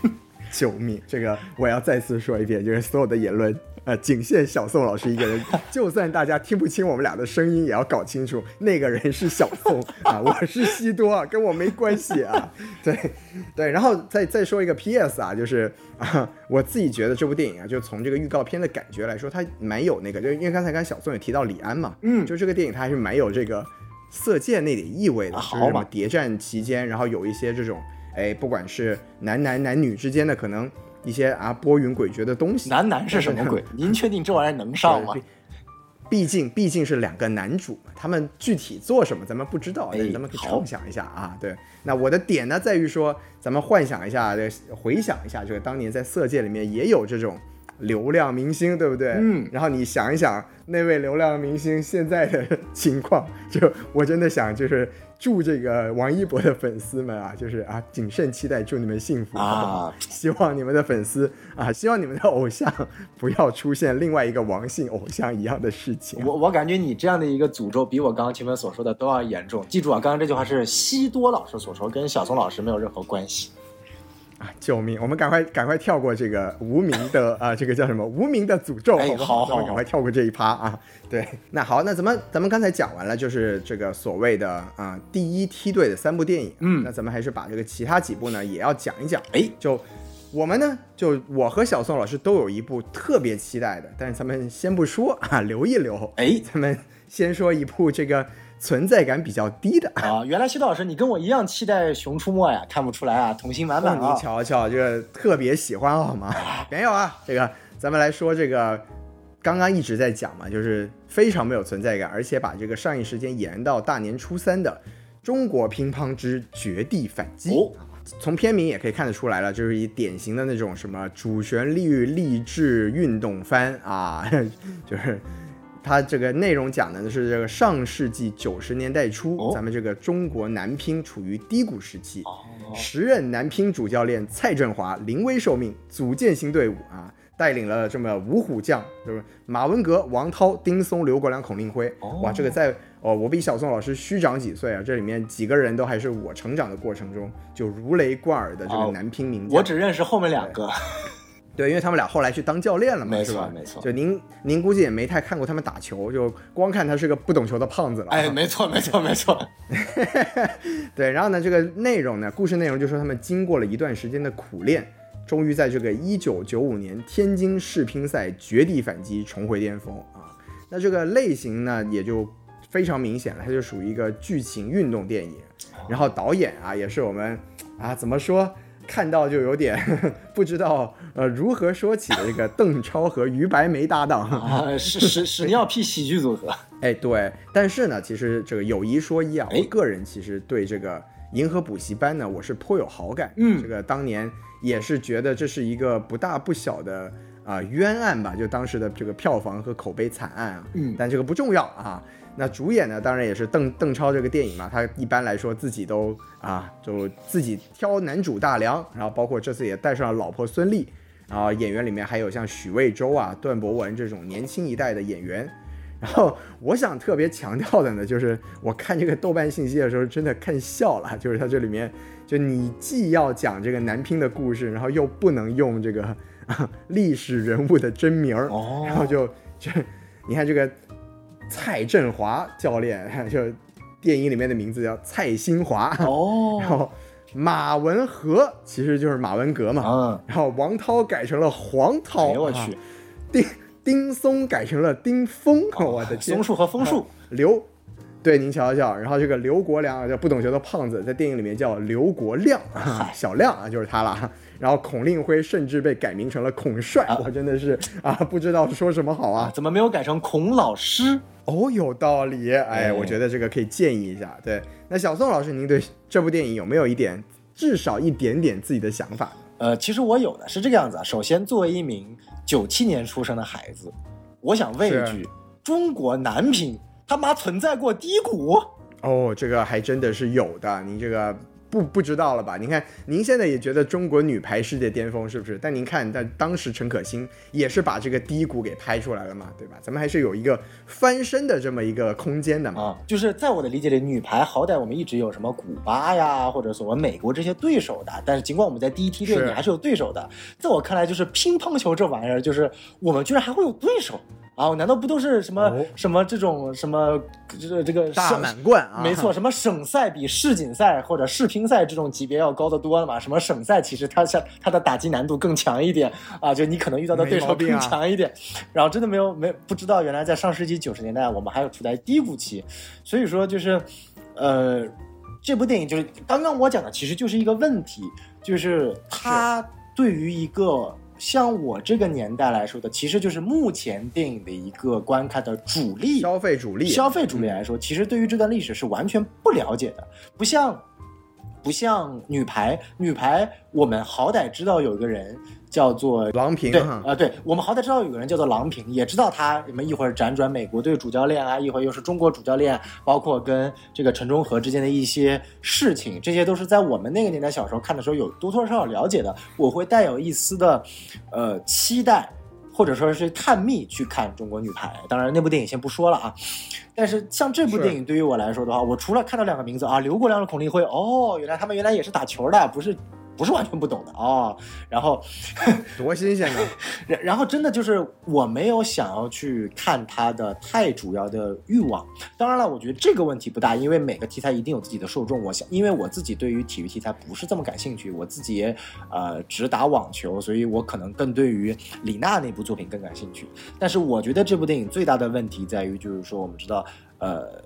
救命！这个我要再次说一遍，就是所有的言论，呃，仅限小宋老师一个人。就算大家听不清我们俩的声音，也要搞清楚那个人是小宋啊，我是西多啊，跟我没关系啊。对对，然后再再说一个 P.S. 啊，就是啊，我自己觉得这部电影啊，就从这个预告片的感觉来说，它蛮有那个，就因为刚才刚小宋也提到李安嘛，嗯就这个电影它还是蛮有这个色戒那点意味的，啊就是什么好嘛谍战期间，然后有一些这种，哎，不管是男男男女之间的可能一些啊波云诡谲的东西。男男是什么鬼？您确定这玩意儿能上吗？毕毕竟毕竟是两个男主，他们具体做什么咱们不知道，哎但是咱们可以畅想一下啊。对，那我的点呢在于说，咱们幻想一下，这回想一下，这个当年在色戒里面也有这种流量明星，对不对？嗯然后你想一想那位流量明星现在的情况，就我真的想就是祝这个王一博的粉丝们啊，就是啊谨慎期待，祝你们幸福？啊，希望你们的粉丝 啊，希望你们的偶像不要出现另外一个王姓偶像一样的事情。我我感觉你这样的一个诅咒比我刚刚前面所说的都要严重。记住啊，刚刚这句话是西多老师所说，跟小松老师没有任何关系。啊！救命！我们赶快赶快跳过这个无名的 啊，这个叫什么无名的诅咒，哎好不好？赶快跳过这一趴啊！对，那好，那咱们咱们刚才讲完了，就是这个所谓的啊第一梯队的三部电影，嗯那咱们还是把这个其他几部呢也要讲一讲。哎，就我们呢，就我和小宋老师都有一部特别期待的，但是咱们先不说啊，留一留。哎咱们先说一部这个存在感比较低的。啊，原来西多老师你跟我一样期待《熊出没》呀，看不出来啊，童心满满你啊。瞧瞧，这个特别喜欢好吗？没有啊，这个咱们来说这个，刚刚一直在讲嘛，就是非常没有存在感，而且把这个上映时间延到大年初三的《中国乒乓之绝地反击》哦从片名也可以看得出来了，就是以典型的那种什么主旋律励志运动番啊，就是它这个内容讲的是这个上世纪九十年代初，哦咱们这个中国男乒处于低谷时期，哦，时任男乒主教练蔡振华临危受命，组建新队伍啊，带领了这么五虎将，就是马文革、王涛、丁松、刘国梁、孔令辉。哦哇，这个在哦，我比小宋老师虚长几岁啊，这里面几个人都还是我成长的过程中就如雷贯耳的这个哦男乒名将。我只认识后面两个。对，因为他们俩后来去当教练了嘛，没是吧？错没错就您您估计也没太看过他们打球，就光看他是个不懂球的胖子了。哎，没错没错没错，对，然后呢，这个内容呢，故事内容就说他们经过了一段时间的苦练，终于在这个一九九五年天津世乒赛绝地反击，重回巅峰啊。那这个类型呢，也就非常明显了，它就属于一个剧情运动电影。然后导演啊，也是我们啊，怎么说？看到就有点 不知道呃如何说起这个邓超和于白眉搭档 啊，屎屎屎尿屁喜剧组合。哎，对，但是呢，其实这个有一说一啊，哎我个人其实对这个银河补习班呢，我是颇有好感。嗯这个当年也是觉得这是一个不大不小的啊、冤案吧，就当时的这个票房和口碑惨案啊。嗯但这个不重要啊。那主演呢，当然也是邓邓超这个电影嘛，他一般来说自己都啊，就自己挑男主大梁，然后包括这次也带上了老婆孙俪，然后演员里面还有像许魏洲啊、段博文这种年轻一代的演员。然后我想特别强调的呢，就是我看这个豆瓣信息的时候，真的看笑了。就是它这里面，就你既要讲这个男拼的故事，然后又不能用这个啊 历史人物的真名儿，哦然后就就你看这个蔡振华教练，就电影里面的名字叫蔡新华，然哦，后马文和其实就是马文革嘛，嗯，然后王涛改成了黄涛，哎呦我啊。去，丁丁松改成了丁峰，我的天！松树和枫树，刘，对您瞧瞧，然后这个刘国梁啊，叫不懂球的胖子，在电影里面叫刘国亮，啊、小亮啊，就是他了。然后孔令辉甚至被改名成了孔帅，啊我真的是啊，不知道说什么好啊。怎么没有改成孔老师？哦，有道理，哎，哎我觉得这个可以建议一下。对，那小宋老师，您对这部电影有没有一点，至少一点点自己的想法？呃，其实我有的是这个样子啊。首先，作为一名九七年出生的孩子，我想问一句：中国男频他妈存在过低谷？哦，这个还真的是有的，您这个不不知道了吧？您看，您现在也觉得中国女排世界巅峰是不是？但您看，但当时陈可辛也是把这个低谷给拍出来了嘛，对吧？咱们还是有一个翻身的这么一个空间的嘛。啊，就是在我的理解里，女排好歹我们一直有什么古巴呀，或者所谓美国这些对手的，但是尽管我们在第一梯队，你还是有对手的。在我看来，就是乒乓球这玩意儿，就是我们居然还会有对手啊！难道不都是什么、哦什么这种什么这这个大满贯啊，没错，什么省赛比世锦赛或者世乒赛这种级别要高得多了嘛？什么省赛其实它像它的打击难度更强一点啊，就你可能遇到的对手更强一点。然后真的没有没不知道，原来在上世纪九十年代我们还有处在低谷期，所以说就是，呃，这部电影就是刚刚我讲的，其实就是一个问题，就是它对于一个。像我这个年代来说的，其实就是目前电影的一个观看的主力消费主力，消费主力来说，其实对于这段历史是完全不了解的，不像不像女排，女排我们好歹知道有一个人叫做。郎平对啊、哈，对我们好歹知道有个人叫做郎平，也知道他什么一会儿辗转美国队主教练啊，一会儿又是中国主教练，包括跟这个陈忠和之间的一些事情，这些都是在我们那个年代小时候看的时候有多多少少了解的。我会带有一丝的呃期待，或者说是探秘去看中国女排。当然，那部电影先不说了啊。但是像这部电影对于我来说的话，我除了看到两个名字啊，刘国梁和孔令辉，哦，原来他们原来也是打球的，不是不是完全不懂的哦。然后 多新鲜呢！然然后真的就是我没有想要去看它的太主要的欲望。当然了，我觉得这个问题不大，因为每个题材一定有自己的受众。我想，因为我自己对于体育题材不是这么感兴趣，我自己也呃只打网球，所以我可能更对于李娜那部作品更感兴趣。但是我觉得这部电影最大的问题在于，就是说我们知道，呃，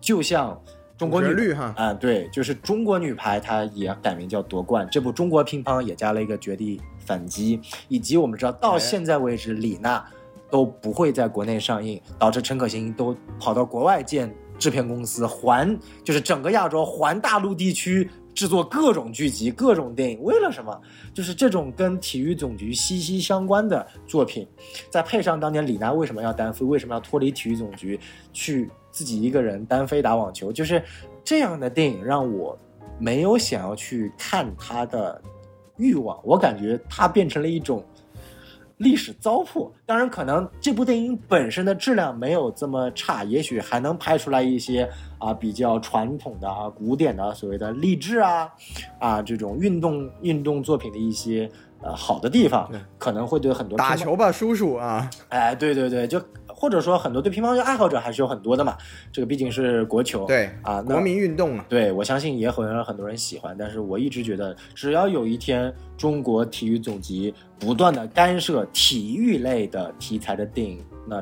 就像中国女绿哈，啊，对，就是中国女排，它也改名叫夺冠。这部中国乒乓也加了一个绝地反击，以及我们知道到哎现在为止，李娜都不会在国内上映，导致陈可辛都跑到国外建制片公司，环就是整个亚洲环大陆地区。制作各种剧集、各种电影，为了什么？就是这种跟体育总局息息相关的作品，再配上当年李娜为什么要单飞，为什么要脱离体育总局去自己一个人单飞打网球，就是这样的电影让我没有想要去看它的欲望，我感觉它变成了一种历史糟粕。当然，可能这部电影本身的质量没有这么差，也许还能拍出来一些啊比较传统的啊古典的所谓的励志啊啊这种运动运动作品的一些呃好的地方，可能会对很多打球吧，叔叔啊，哎，对对对，就或者说很多对乒乓球爱好者还是有很多的嘛。这个毕竟是国球，对啊，那国民运动嘛，对我相信也会让很多人喜欢。但是我一直觉得，只要有一天中国体育总局不断的干涉体育类的题材的电影，那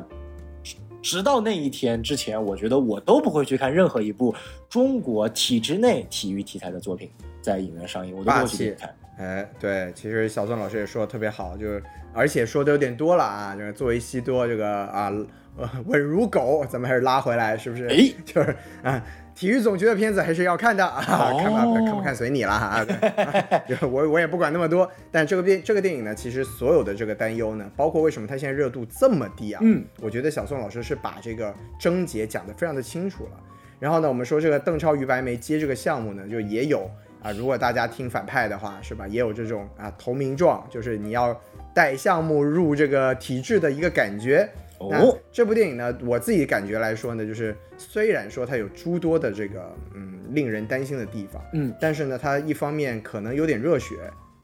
直直到那一天之前，我觉得我都不会去看任何一部中国体制内体育题材的作品在影院上映，我都不会去看。哎，对，其实小宋老师也说的特别好，就是而且说的有点多了啊。就是作为西多这个啊，呃，稳如狗，咱们还是拉回来，是不是？哎，就是啊，体育总局的片子还是要看的啊，哦看吧，看不看随你了啊。对啊 就我我也不管那么多，但这个电这个电影呢，其实所有的这个担忧呢，包括为什么它现在热度这么低啊？嗯，我觉得小宋老师是把这个症结讲得非常的清楚了。然后呢，我们说这个邓超、于白眉接这个项目呢，就也有啊，如果大家听反派的话，是吧？也有这种啊投名状，就是你要带项目入这个体制的一个感觉。哦，这部电影呢，我自己感觉来说呢，就是虽然说它有诸多的这个嗯令人担心的地方，嗯，但是呢，它一方面可能有点热血，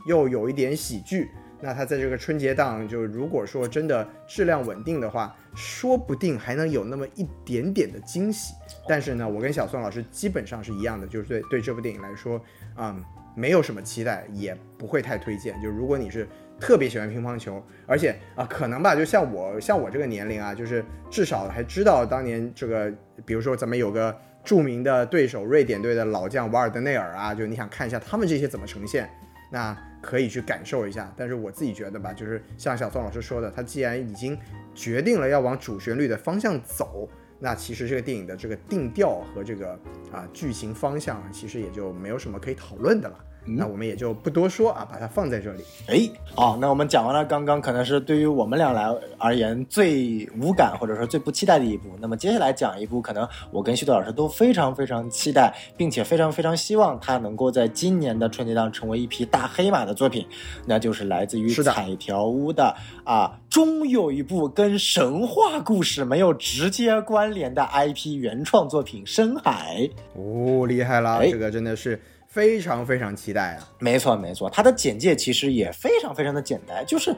又有一点喜剧。那它在这个春节档，就如果说真的质量稳定的话，说不定还能有那么一点点的惊喜。但是呢，我跟小宋老师基本上是一样的，就是对对这部电影来说，嗯，没有什么期待，也不会太推荐。就如果你是特别喜欢乒乓球，而且啊，可能吧，就像我像我这个年龄啊，就是至少还知道当年这个，比如说咱们有个著名的对手瑞典队的老将瓦尔德内尔啊，就你想看一下他们这些怎么呈现，那可以去感受一下。但是我自己觉得吧，就是像小宋老师说的，他既然已经决定了要往主旋律的方向走。那其实这个电影的这个定调和这个啊剧情方向，其实也就没有什么可以讨论的了。那我们也就不多说啊，把它放在这里。哎，好，那我们讲完了刚刚可能是对于我们俩来而言最无感或者说最不期待的一部，那么接下来讲一部可能我跟旭东老师都非常非常期待，并且非常非常希望它能够在今年的春节档成为一匹大黑马的作品，那就是来自于彩条屋的啊，终有一部跟神话故事没有直接关联的 IP 原创作品《深海》。哦，厉害了，哎这个真的是非常非常期待啊！没错，没错，它的简介其实也非常非常的简单，就是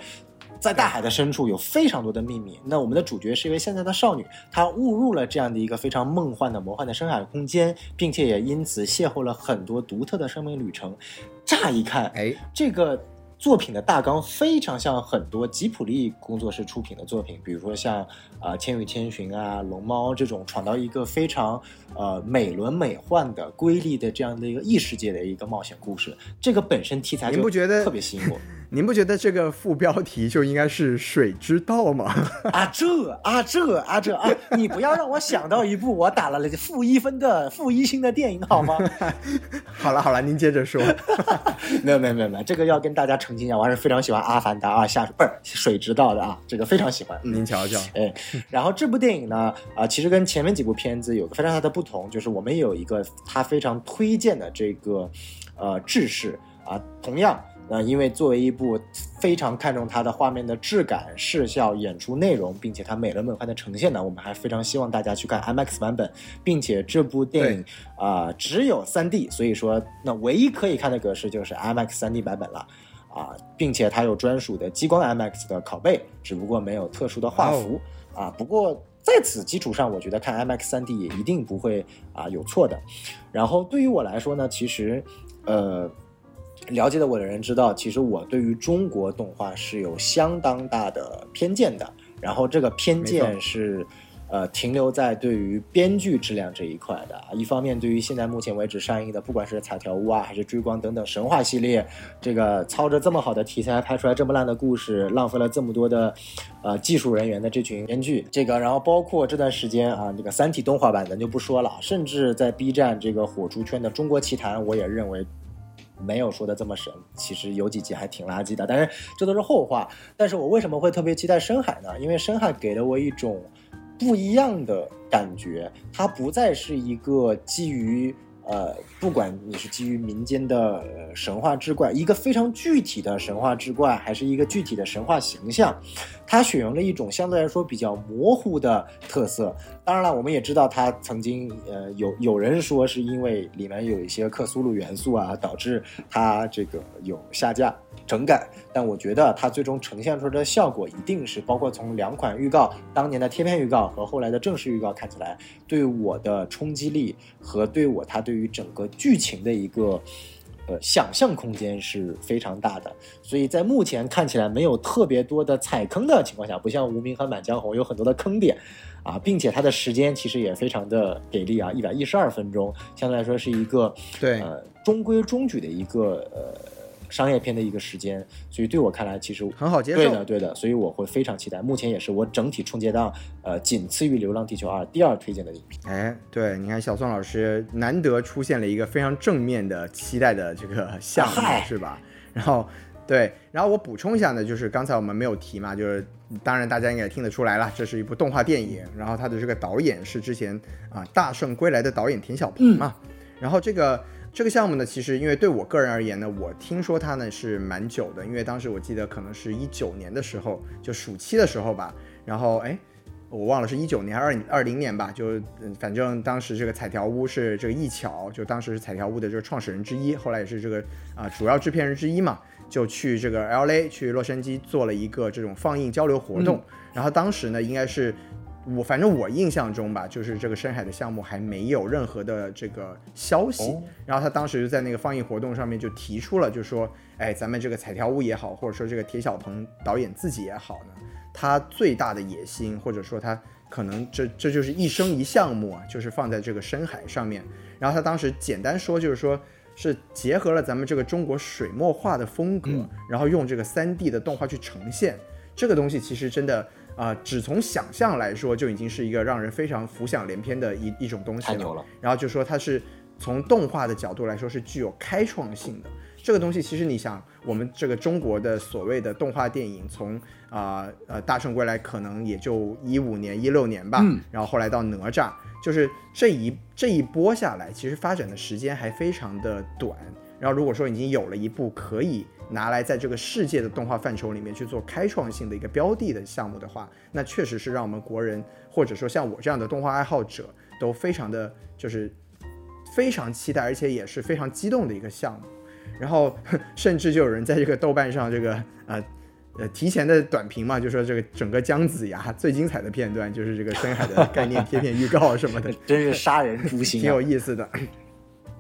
在大海的深处有非常多的秘密。那我们的主角是一位现在的少女，她误入了这样的一个非常梦幻的魔幻的深海空间，并且也因此邂逅了很多独特的生命旅程。乍一看，哎，这个作品的大纲非常像很多吉普力工作室出品的作品，比如说像啊《千与千寻》啊《龙猫》这种闯到一个非常呃美轮美奂的瑰丽的这样的一个异世界的一个冒险故事。这个本身题材就您不觉得特别吸引我您不觉得这个副标题就应该是“水之道”吗？啊？这啊这啊这啊！你不要让我想到一部我打了负一分的负一星的电影好吗？好了好了，您接着说。没有没有没有没有，这个要跟大家澄清一下，我还是非常喜欢《阿凡达》啊，下水不是水之道的啊，这个非常喜欢。嗯您瞧瞧，哎，然后这部电影呢，啊、其实跟前面几部片子有个非常大的不同，就是我们有一个他非常推荐的这个呃制式啊，同样。呃，因为作为一部非常看重它的画面的质感、视效、演出内容，并且它美轮美奂的呈现呢，我们还非常希望大家去看 IMAX 版本，并且这部电影啊、只有 3D，所以说那唯一可以看的格式就是 IMAX 3D 版本了。啊，并且它有专属的激光 IMAX 的拷贝，只不过没有特殊的画幅、啊。不过在此基础上，我觉得看 IMAX 3D 也一定不会啊有错的。然后对于我来说呢，其实呃，了解的我的人知道，其实我对于中国动画是有相当大的偏见的。然后这个偏见是。呃，停留在对于编剧质量这一块的啊，一方面对于现在目前为止上映的，不管是彩条屋啊，还是追光等等神话系列，这个操着这么好的题材拍出来这么烂的故事，浪费了这么多的呃技术人员的这群编剧，这个然后包括这段时间啊，这个三体动画版咱就不说了，甚至在 B 站这个火出圈的《中国奇谭》，我也认为。没有说的这么神，其实有几集还挺垃圾的，但是这都是后话。但是我为什么会特别期待深海呢？因为深海给了我一种不一样的感觉，它不再是一个基于呃，不管你是基于民间的、神话之怪，一个非常具体的神话之怪，还是一个具体的神话形象，它选用了一种相对来说比较模糊的特色。当然了，我们也知道它曾经呃有有人说是因为里面有一些克苏鲁元素啊，导致它这个有下架。整改，但我觉得它最终呈现出来的效果一定是，包括从两款预告、当年的贴片预告和后来的正式预告看起来，对我的冲击力和对我它对于整个剧情的一个。呃，想象空间是非常大的，所以在目前看起来没有特别多的踩坑的情况下，不像无名和满江红有很多的坑点，啊，并且它的时间其实也非常的给力啊，一百一十二分钟，相对来说是一个对呃中规中矩的一个呃。商业片的一个时间，所以对我看来其实很好接受。对的，对的，所以我会非常期待。目前也是我整体春节档，呃，仅次于《流浪地球二》第二推荐的影片。哎，对，你看小宋老师难得出现了一个非常正面的期待的这个项目，是吧？然后，对，然后我补充一下呢，就是刚才我们没有提嘛，就是当然大家应该听得出来了，这是一部动画电影，然后它的这个导演是之前啊《大圣归来》的导演田晓鹏嘛，然后这个。这个项目呢，其实因为对我个人而言呢，我听说它呢是蛮久的，因为当时我记得可能是一九年的时候，就暑期的时候吧。然后哎，我忘了是一九年还是二二零年吧，就反正当时这个彩条屋是这个易巧，就当时是彩条屋的这个创始人之一，后来也是这个啊主要制片人之一嘛，就去这个 L A 去洛杉矶做了一个这种放映交流活动。然后当时呢，应该是。我反正我印象中吧，就是这个深海的项目还没有任何的这个消息。然后他当时就在那个放映活动上面就提出了，就说，哎，咱们这个彩条屋也好，或者说这个铁小鹏导演自己也好呢，他最大的野心，或者说他可能这这就是一生一项目啊，就是放在这个深海上面。然后他当时简单说，就是说是结合了咱们这个中国水墨画的风格，然后用这个三 D 的动画去呈现这个东西，其实真的。啊，只从想象来说，就已经是一个让人非常浮想联翩的一一种东西了。太牛了！然后就说它是从动画的角度来说是具有开创性的。这个东西其实你想，我们这个中国的所谓的动画电影，从啊呃大圣归来可能也就一五年、一六年吧，然后后来到哪吒，就是这一这一波下来，其实发展的时间还非常的短。然后如果说已经有了一部可以。拿来在这个世界的动画范畴里面去做开创性的一个标的的项目的话，那确实是让我们国人或者说像我这样的动画爱好者都非常的就是非常期待，而且也是非常激动的一个项目。然后甚至就有人在这个豆瓣上这个呃呃提前的短评嘛，就说这个整个姜子牙最精彩的片段就是这个深海的概念 贴片预告什么的，真是杀人诛心，挺有意思的。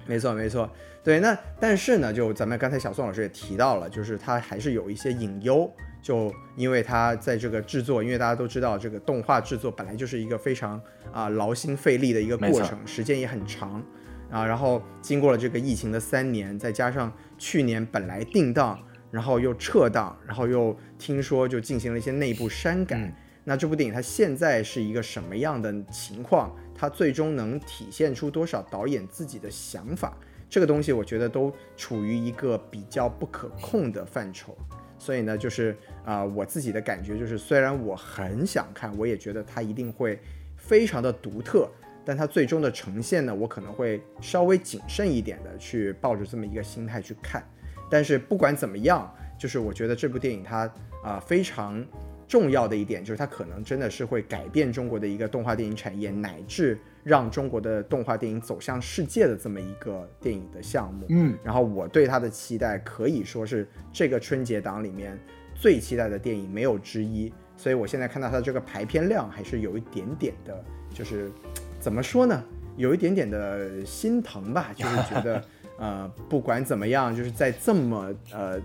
没错没错。对，那但是呢，就咱们刚才小宋老师也提到了，就是它还是有一些隐忧，就因为它在这个制作，因为大家都知道这个动画制作本来就是一个非常啊劳心费力的一个过程，时间也很长啊。然后经过了这个疫情的三年，再加上去年本来定档，然后又撤档，然后又听说就进行了一些内部删改，那这部电影它现在是一个什么样的情况？它最终能体现出多少导演自己的想法？这个东西我觉得都处于一个比较不可控的范畴，所以呢，就是啊，我自己的感觉就是，虽然我很想看，我也觉得它一定会非常的独特，但它最终的呈现呢，我可能会稍微谨慎一点的去抱着这么一个心态去看。但是不管怎么样，就是我觉得这部电影它啊非常重要的一点就是它可能真的是会改变中国的一个动画电影产业，乃至。让中国的动画电影走向世界的这么一个电影的项目，嗯，然后我对它的期待可以说是这个春节档里面最期待的电影没有之一，所以我现在看到它这个排片量还是有一点点的，就是怎么说呢，有一点点的心疼吧，就是觉得呃不管怎么样，就是在这么呃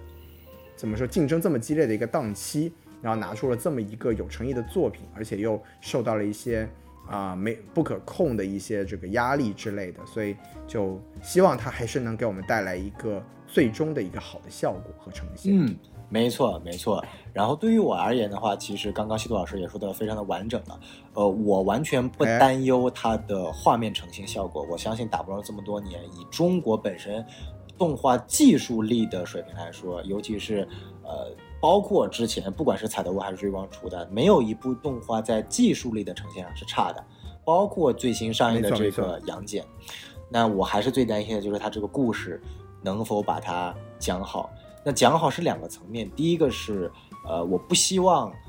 怎么说竞争这么激烈的一个档期，然后拿出了这么一个有诚意的作品，而且又受到了一些。啊，没不可控的一些这个压力之类的，所以就希望它还是能给我们带来一个最终的一个好的效果和呈现。嗯，没错没错。然后对于我而言的话，其实刚刚西渡老师也说的非常的完整了。呃，我完全不担忧它的画面呈现效果。我相信打磨了这么多年，以中国本身动画技术力的水平来说，尤其是呃。包括之前不管是彩德屋还是追光出的，没有一部动画在技术力的呈现上是差的。包括最新上映的这个杨戬，那我还是最担心的就是他这个故事能否把它讲好。那讲好是两个层面，第一个是呃，我不希望呃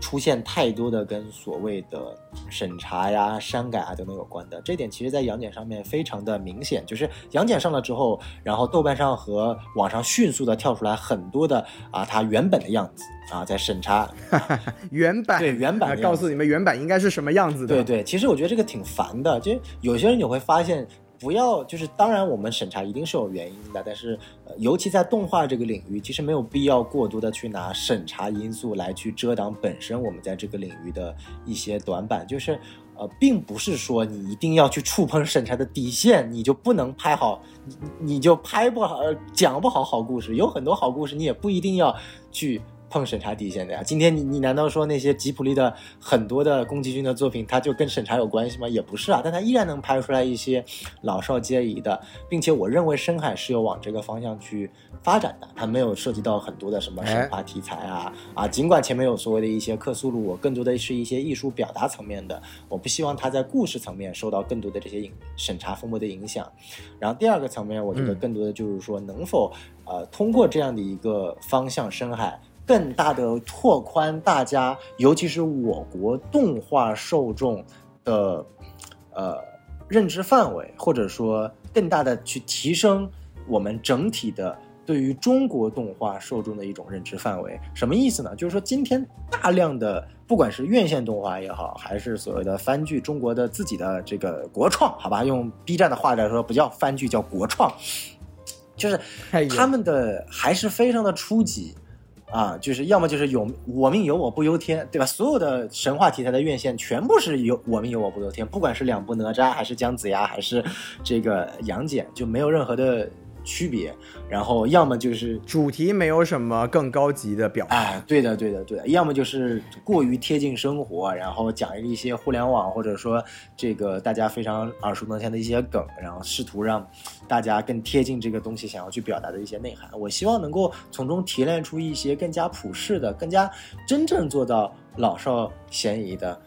出现太多的跟所谓的审查呀、删改啊等等有关的。这点其实，在杨戬上面非常的明显，就是杨戬上了之后，然后豆瓣上和网上迅速的跳出来很多的啊，他原本的样子啊，在审查 原版对原版啊告诉你们原版应该是什么样子的。对对，其实我觉得这个挺烦的，就有些人你会发现。不要，就是当然，我们审查一定是有原因的，但是，呃，尤其在动画这个领域，其实没有必要过多的去拿审查因素来去遮挡本身我们在这个领域的一些短板。就是，呃，并不是说你一定要去触碰审查的底线，你就不能拍好，你你就拍不好，讲不好好故事。有很多好故事，你也不一定要去。碰审查底线的呀？今天你你难道说那些吉普力的很多的宫崎骏的作品，它就跟审查有关系吗？也不是啊，但它依然能拍出来一些老少皆宜的，并且我认为深海是有往这个方向去发展的，它没有涉及到很多的什么神话题材啊啊。尽管前面有所谓的一些克苏鲁，我更多的是一些艺术表达层面的，我不希望它在故事层面受到更多的这些影审查风波的影响。然后第二个层面，我觉得更多的就是说，能否呃通过这样的一个方向，深海。更大的拓宽大家，尤其是我国动画受众的呃认知范围，或者说更大的去提升我们整体的对于中国动画受众的一种认知范围。什么意思呢？就是说今天大量的不管是院线动画也好，还是所谓的番剧，中国的自己的这个国创，好吧，用 B 站的话来说，不叫番剧，叫国创，就是他们的还是非常的初级。啊，就是要么就是有我命由我不由天，对吧？所有的神话题材的院线全部是有我命由我不由天，不管是两部哪吒，还是姜子牙，还是这个杨戬，就没有任何的。区别，然后要么就是主题没有什么更高级的表，哎，对的，对的，对的，要么就是过于贴近生活，然后讲一些互联网或者说这个大家非常耳熟能详的一些梗，然后试图让大家更贴近这个东西想要去表达的一些内涵。我希望能够从中提炼出一些更加普世的、更加真正做到老少咸宜的。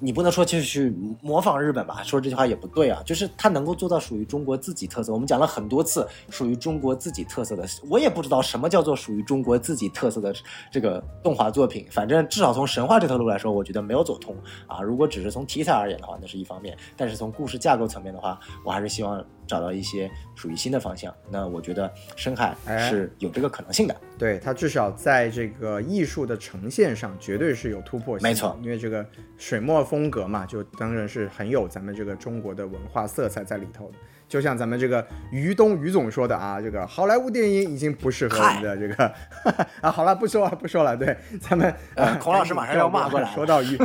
你不能说就是去模仿日本吧？说这句话也不对啊。就是他能够做到属于中国自己特色。我们讲了很多次属于中国自己特色的，我也不知道什么叫做属于中国自己特色的这个动画作品。反正至少从神话这条路来说，我觉得没有走通啊。如果只是从题材而言的话，那是一方面；但是从故事架构层面的话，我还是希望。找到一些属于新的方向，那我觉得深海是有这个可能性的。对它至少在这个艺术的呈现上，绝对是有突破性。没错，因为这个水墨风格嘛，就当然是很有咱们这个中国的文化色彩在里头的。就像咱们这个于东于总说的啊，这个好莱坞电影已经不适合我们的这个 啊，好了，不说了，不说了。对，咱们呃孔老师马上要骂过来。说到于，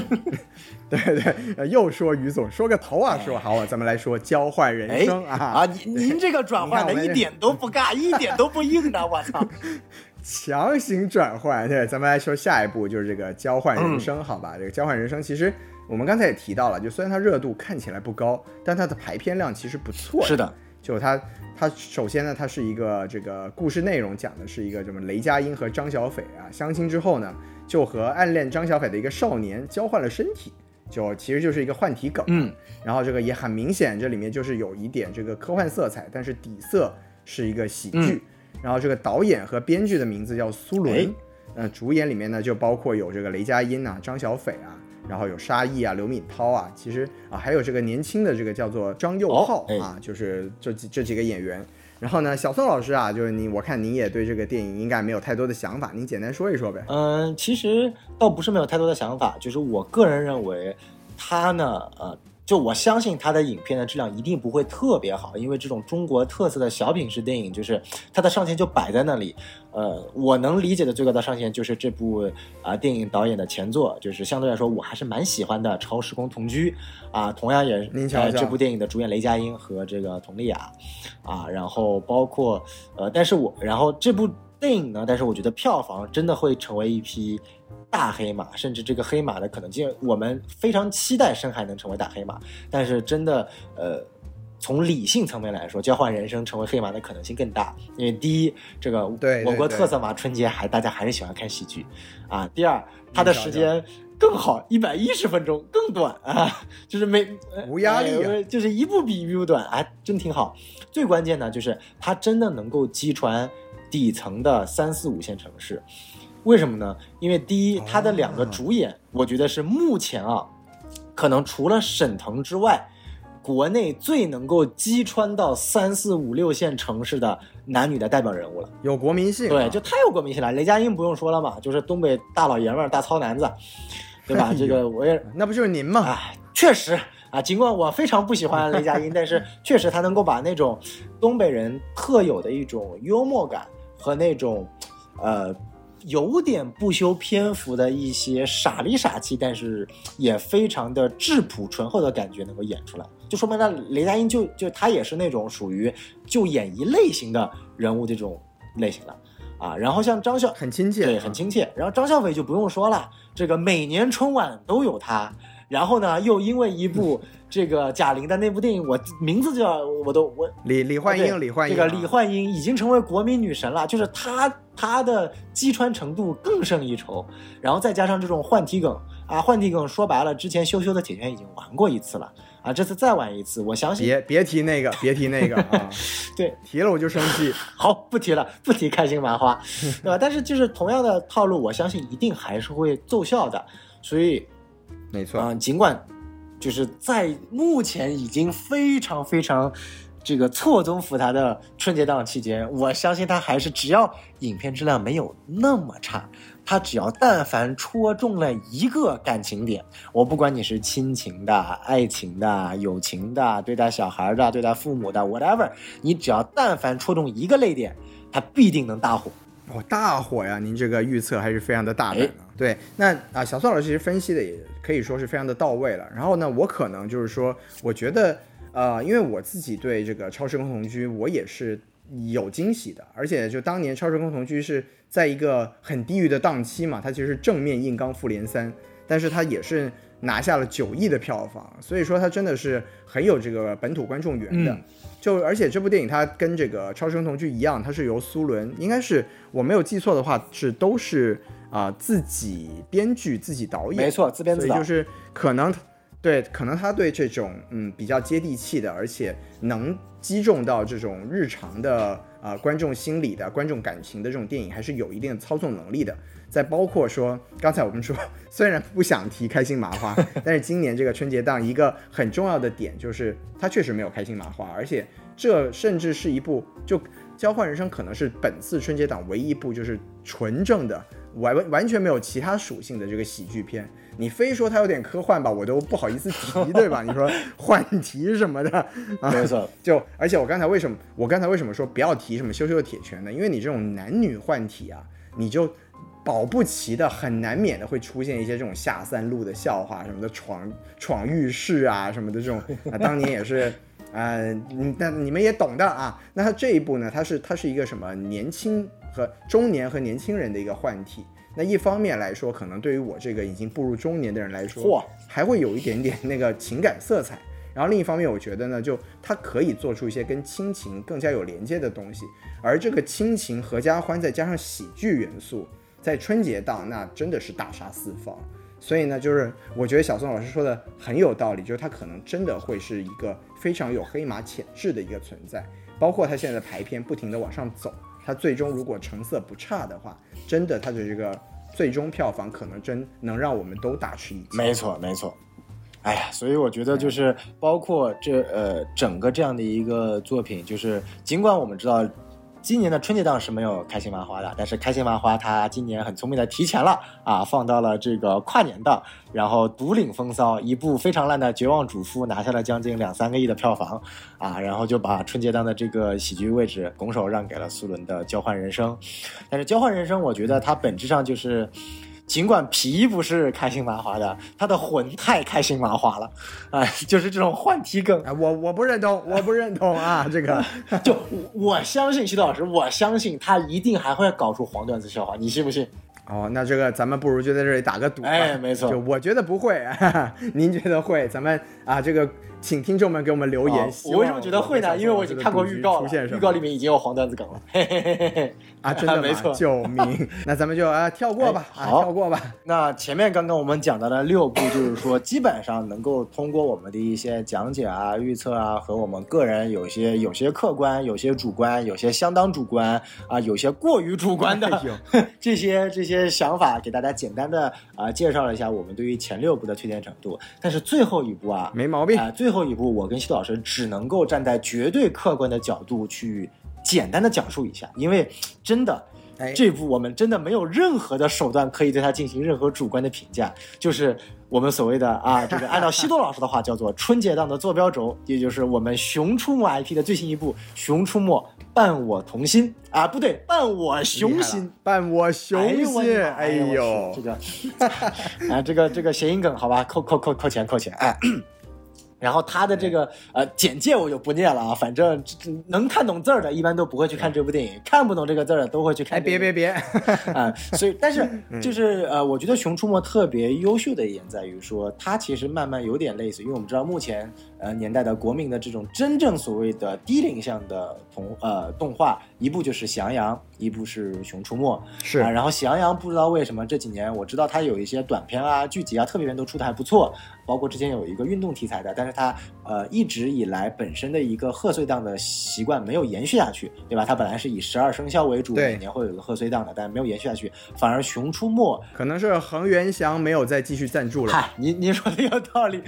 对对，又说于总，说个头啊，说好啊，咱们来说交换人生啊啊，您您这个转换的一点都不尬，一点都不硬的，我操，强行转换。对，咱们来说下一步就是这个交换人生，好吧？这个交换人生其实。我们刚才也提到了，就虽然它热度看起来不高，但它的排片量其实不错。是的，就它，它首先呢，它是一个这个故事内容讲的是一个什么雷佳音和张小斐啊相亲之后呢，就和暗恋张小斐的一个少年交换了身体，就其实就是一个换体梗。嗯，然后这个也很明显，这里面就是有一点这个科幻色彩，但是底色是一个喜剧。然后这个导演和编剧的名字叫苏伦，呃，主演里面呢就包括有这个雷佳音啊、张小斐啊。然后有沙溢啊、刘敏涛啊，其实啊还有这个年轻的这个叫做张佑浩啊，就是这几这几个演员。然后呢，小宋老师啊，就是你，我看您也对这个电影应该没有太多的想法，您简单说一说呗。嗯，其实倒不是没有太多的想法，就是我个人认为，他呢，呃。就我相信他的影片的质量一定不会特别好，因为这种中国特色的小品式电影，就是它的上限就摆在那里。呃，我能理解的最高的上限就是这部啊电影导演的前作，就是相对来说我还是蛮喜欢的《超时空同居》啊，同样也是这部电影的主演雷佳音和这个佟丽娅啊，然后包括呃，但是我然后这部电影呢，但是我觉得票房真的会成为一批。大黑马，甚至这个黑马的可能性，我们非常期待深海能成为大黑马。但是真的，呃，从理性层面来说，交换人生成为黑马的可能性更大。因为第一，这个我国特色嘛，春节还大家还是喜欢看喜剧啊。第二，它的时间更好，一百一十分钟更短啊，就是没无压力，就是一部比一部短，哎，真挺好。最关键呢，就是它真的能够击穿底层的三四五线城市。为什么呢？因为第一，他的两个哦主演，我觉得是目前啊，可能除了沈腾之外，国内最能够击穿到三四五六线城市的男女的代表人物了。有国民性啊，对，就太有国民性了。雷佳音不用说了嘛，就是东北大老爷们儿、大糙男子，对吧？这个我也那不就是您吗？啊，确实啊，尽管我非常不喜欢雷佳音，但是确实他能够把那种东北人特有的一种幽默感和那种呃有点不修篇幅的一些傻里傻气，但是也非常的质朴醇厚的感觉能够演出来，就说明那雷佳音就就他也是那种属于就演一类型的人物这种类型的啊。然后像张笑很亲切，对，很亲切。然后张小斐就不用说了，这个每年春晚都有他。然后呢，又因为一部 这个贾玲的那部电影，我名字叫我都我李李焕英，李焕英啊，这个李焕英已经成为国民女神了，就是她她的击穿程度更胜一筹。然后再加上这种换题梗啊，换题梗说白了，之前羞羞的铁拳已经玩过一次了啊，这次再玩一次，我相信别别提那个，别提那个啊，对提了我就生气。好，不提了，不提开心麻花，对吧？但是就是同样的套路，我相信一定还是会奏效的。所以没错，啊、尽管就是在目前已经非常非常这个错综复杂的春节档期间，我相信他还是只要影片质量没有那么差，他只要但凡戳中了一个感情点，我不管你是亲情的、爱情的、友情的、对待小孩的、对待父母的，whatever，你只要但凡戳中一个泪点，他必定能大火。哦，大火呀！您这个预测还是非常的大胆哎啊。对，那啊，小宋老师其实分析的也可以说是非常的到位了。然后呢，我可能就是说，我觉得呃，因为我自己对这个超时空同居，我也是有惊喜的。而且就当年超时空同居是在一个很低于的档期嘛，它其实是正面硬刚复联三，但是它也是拿下了九亿的票房，所以说它真的是很有这个本土观众缘的。嗯就而且这部电影它跟这个《超时空同居》一样，它是由苏伦，应该是我没有记错的话，是都是啊、自己编剧、自己导演，没错，自编自导所以就。是可能对，可能他对这种嗯比较接地气的，而且能击中到这种日常的啊、观众心理的、观众感情的这种电影，还是有一定的操纵能力的。再包括说，刚才我们说，虽然不想提开心麻花，但是今年这个春节档一个很重要的点就是，它确实没有开心麻花，而且这甚至是一部就《交换人生》可能是本次春节档唯一一部就是纯正的完完完全没有其他属性的这个喜剧片。你非说它有点科幻吧，我都不好意思提，对吧？你说换题什么的，啊，没错，就而且我刚才为什么我刚才为什么说不要提什么羞羞的铁拳呢？因为你这种男女换体啊，你就保不齐的很难免的会出现一些这种下三路的笑话什么的，闯闯浴室啊什么的这种 啊，当年也是。呃，你那你们也懂的啊。那它这一步呢，它是它是一个什么年轻和中年和年轻人的一个换体。那一方面来说，可能对于我这个已经步入中年的人来说，嚯，还会有一点点那个情感色彩。然后另一方面，我觉得呢，就它可以做出一些跟亲情更加有连接的东西，而这个亲情、合家欢再加上喜剧元素，在春节档那真的是大杀四方。所以呢，就是我觉得小宋老师说的很有道理，就是它可能真的会是一个非常有黑马潜质的一个存在，包括它现在的排片不停的往上走，它最终如果成色不差的话，真的它的这个最终票房可能真能让我们都大吃一惊。没错，没错。哎呀，所以我觉得就是包括这呃整个这样的一个作品，就是尽管我们知道今年的春节档是没有开心麻花的，但是开心麻花它今年很聪明的提前了啊，放到了这个跨年档，然后独领风骚，一部非常烂的《绝望主妇》拿下了将近两三个亿的票房啊，然后就把春节档的这个喜剧位置拱手让给了苏伦的《交换人生》，但是《交换人生》我觉得它本质上就是。尽管皮不是开心麻花的，他的魂太开心麻花了，哎，就是这种换题梗，啊，我我不认同，我不认同啊，这个就我我相信徐导老师，我相信他一定还会搞出黄段子笑话，你信不信？哦，那这个咱们不如就在这里打个赌吧。哎没错就我觉得不会，哈 哈您觉得会？咱们啊，这个请听众们给我们留言。哦我为什么觉得会呢？因为我已经看过预告了，预告里面已经有黄段子梗了。嘿嘿嘿嘿嘿啊，真的吗？没错救命！那咱们就啊跳过吧，啊跳过吧。那前面刚刚我们讲到的六部，就是说基本上能够通过我们的一些讲解啊、预测啊，和我们个人有些有些客观、有些主观、有些相当主观啊、有些过于主观的 这些这些想法，给大家简单的啊、介绍了一下我们对于前六部的推荐程度。但是最后一部啊，没毛病啊、最后一步，我跟西多老师只能够站在绝对客观的角度去简单的讲述一下，因为真的。哎这部我们真的没有任何的手段可以对它进行任何主观的评价，就是我们所谓的啊，这个按照西多老师的话叫做春节档的坐标轴，也就是我们《熊出没》IP 的最新一部《熊出没伴我同心》啊，不对，伴我熊心。伴我熊心，妈哎呦去，这个 啊，这个这个谐音梗，好吧，扣扣扣扣钱扣钱，哎。然后他的这个呃简介我就不念了啊，反正能看懂字儿的，一般都不会去看这部电影；看不懂这个字儿的，都会去看哎，别别别，啊、所以 但是嗯。就是呃，我觉得《熊出没》特别优秀的一点在于说，它其实慢慢有点类似，因为我们知道目前呃年代的国民的这种真正所谓的低龄向的童呃动画，一部就是《喜羊羊》，一部是《熊出没》是。啊。然后《喜羊羊》不知道为什么这几年我知道它有一些短片啊、剧集啊、特别片都出的还不错，包括之前有一个运动题材的，但是它呃一直以来本身的一个贺岁档的习惯没有延续下去，对吧？它本来是以十二生肖为主，每年会有一个贺岁档的，但没有延续下去，反而《熊出没》可能是恒源祥没有再继续赞助了。嗨，您您说的有道理。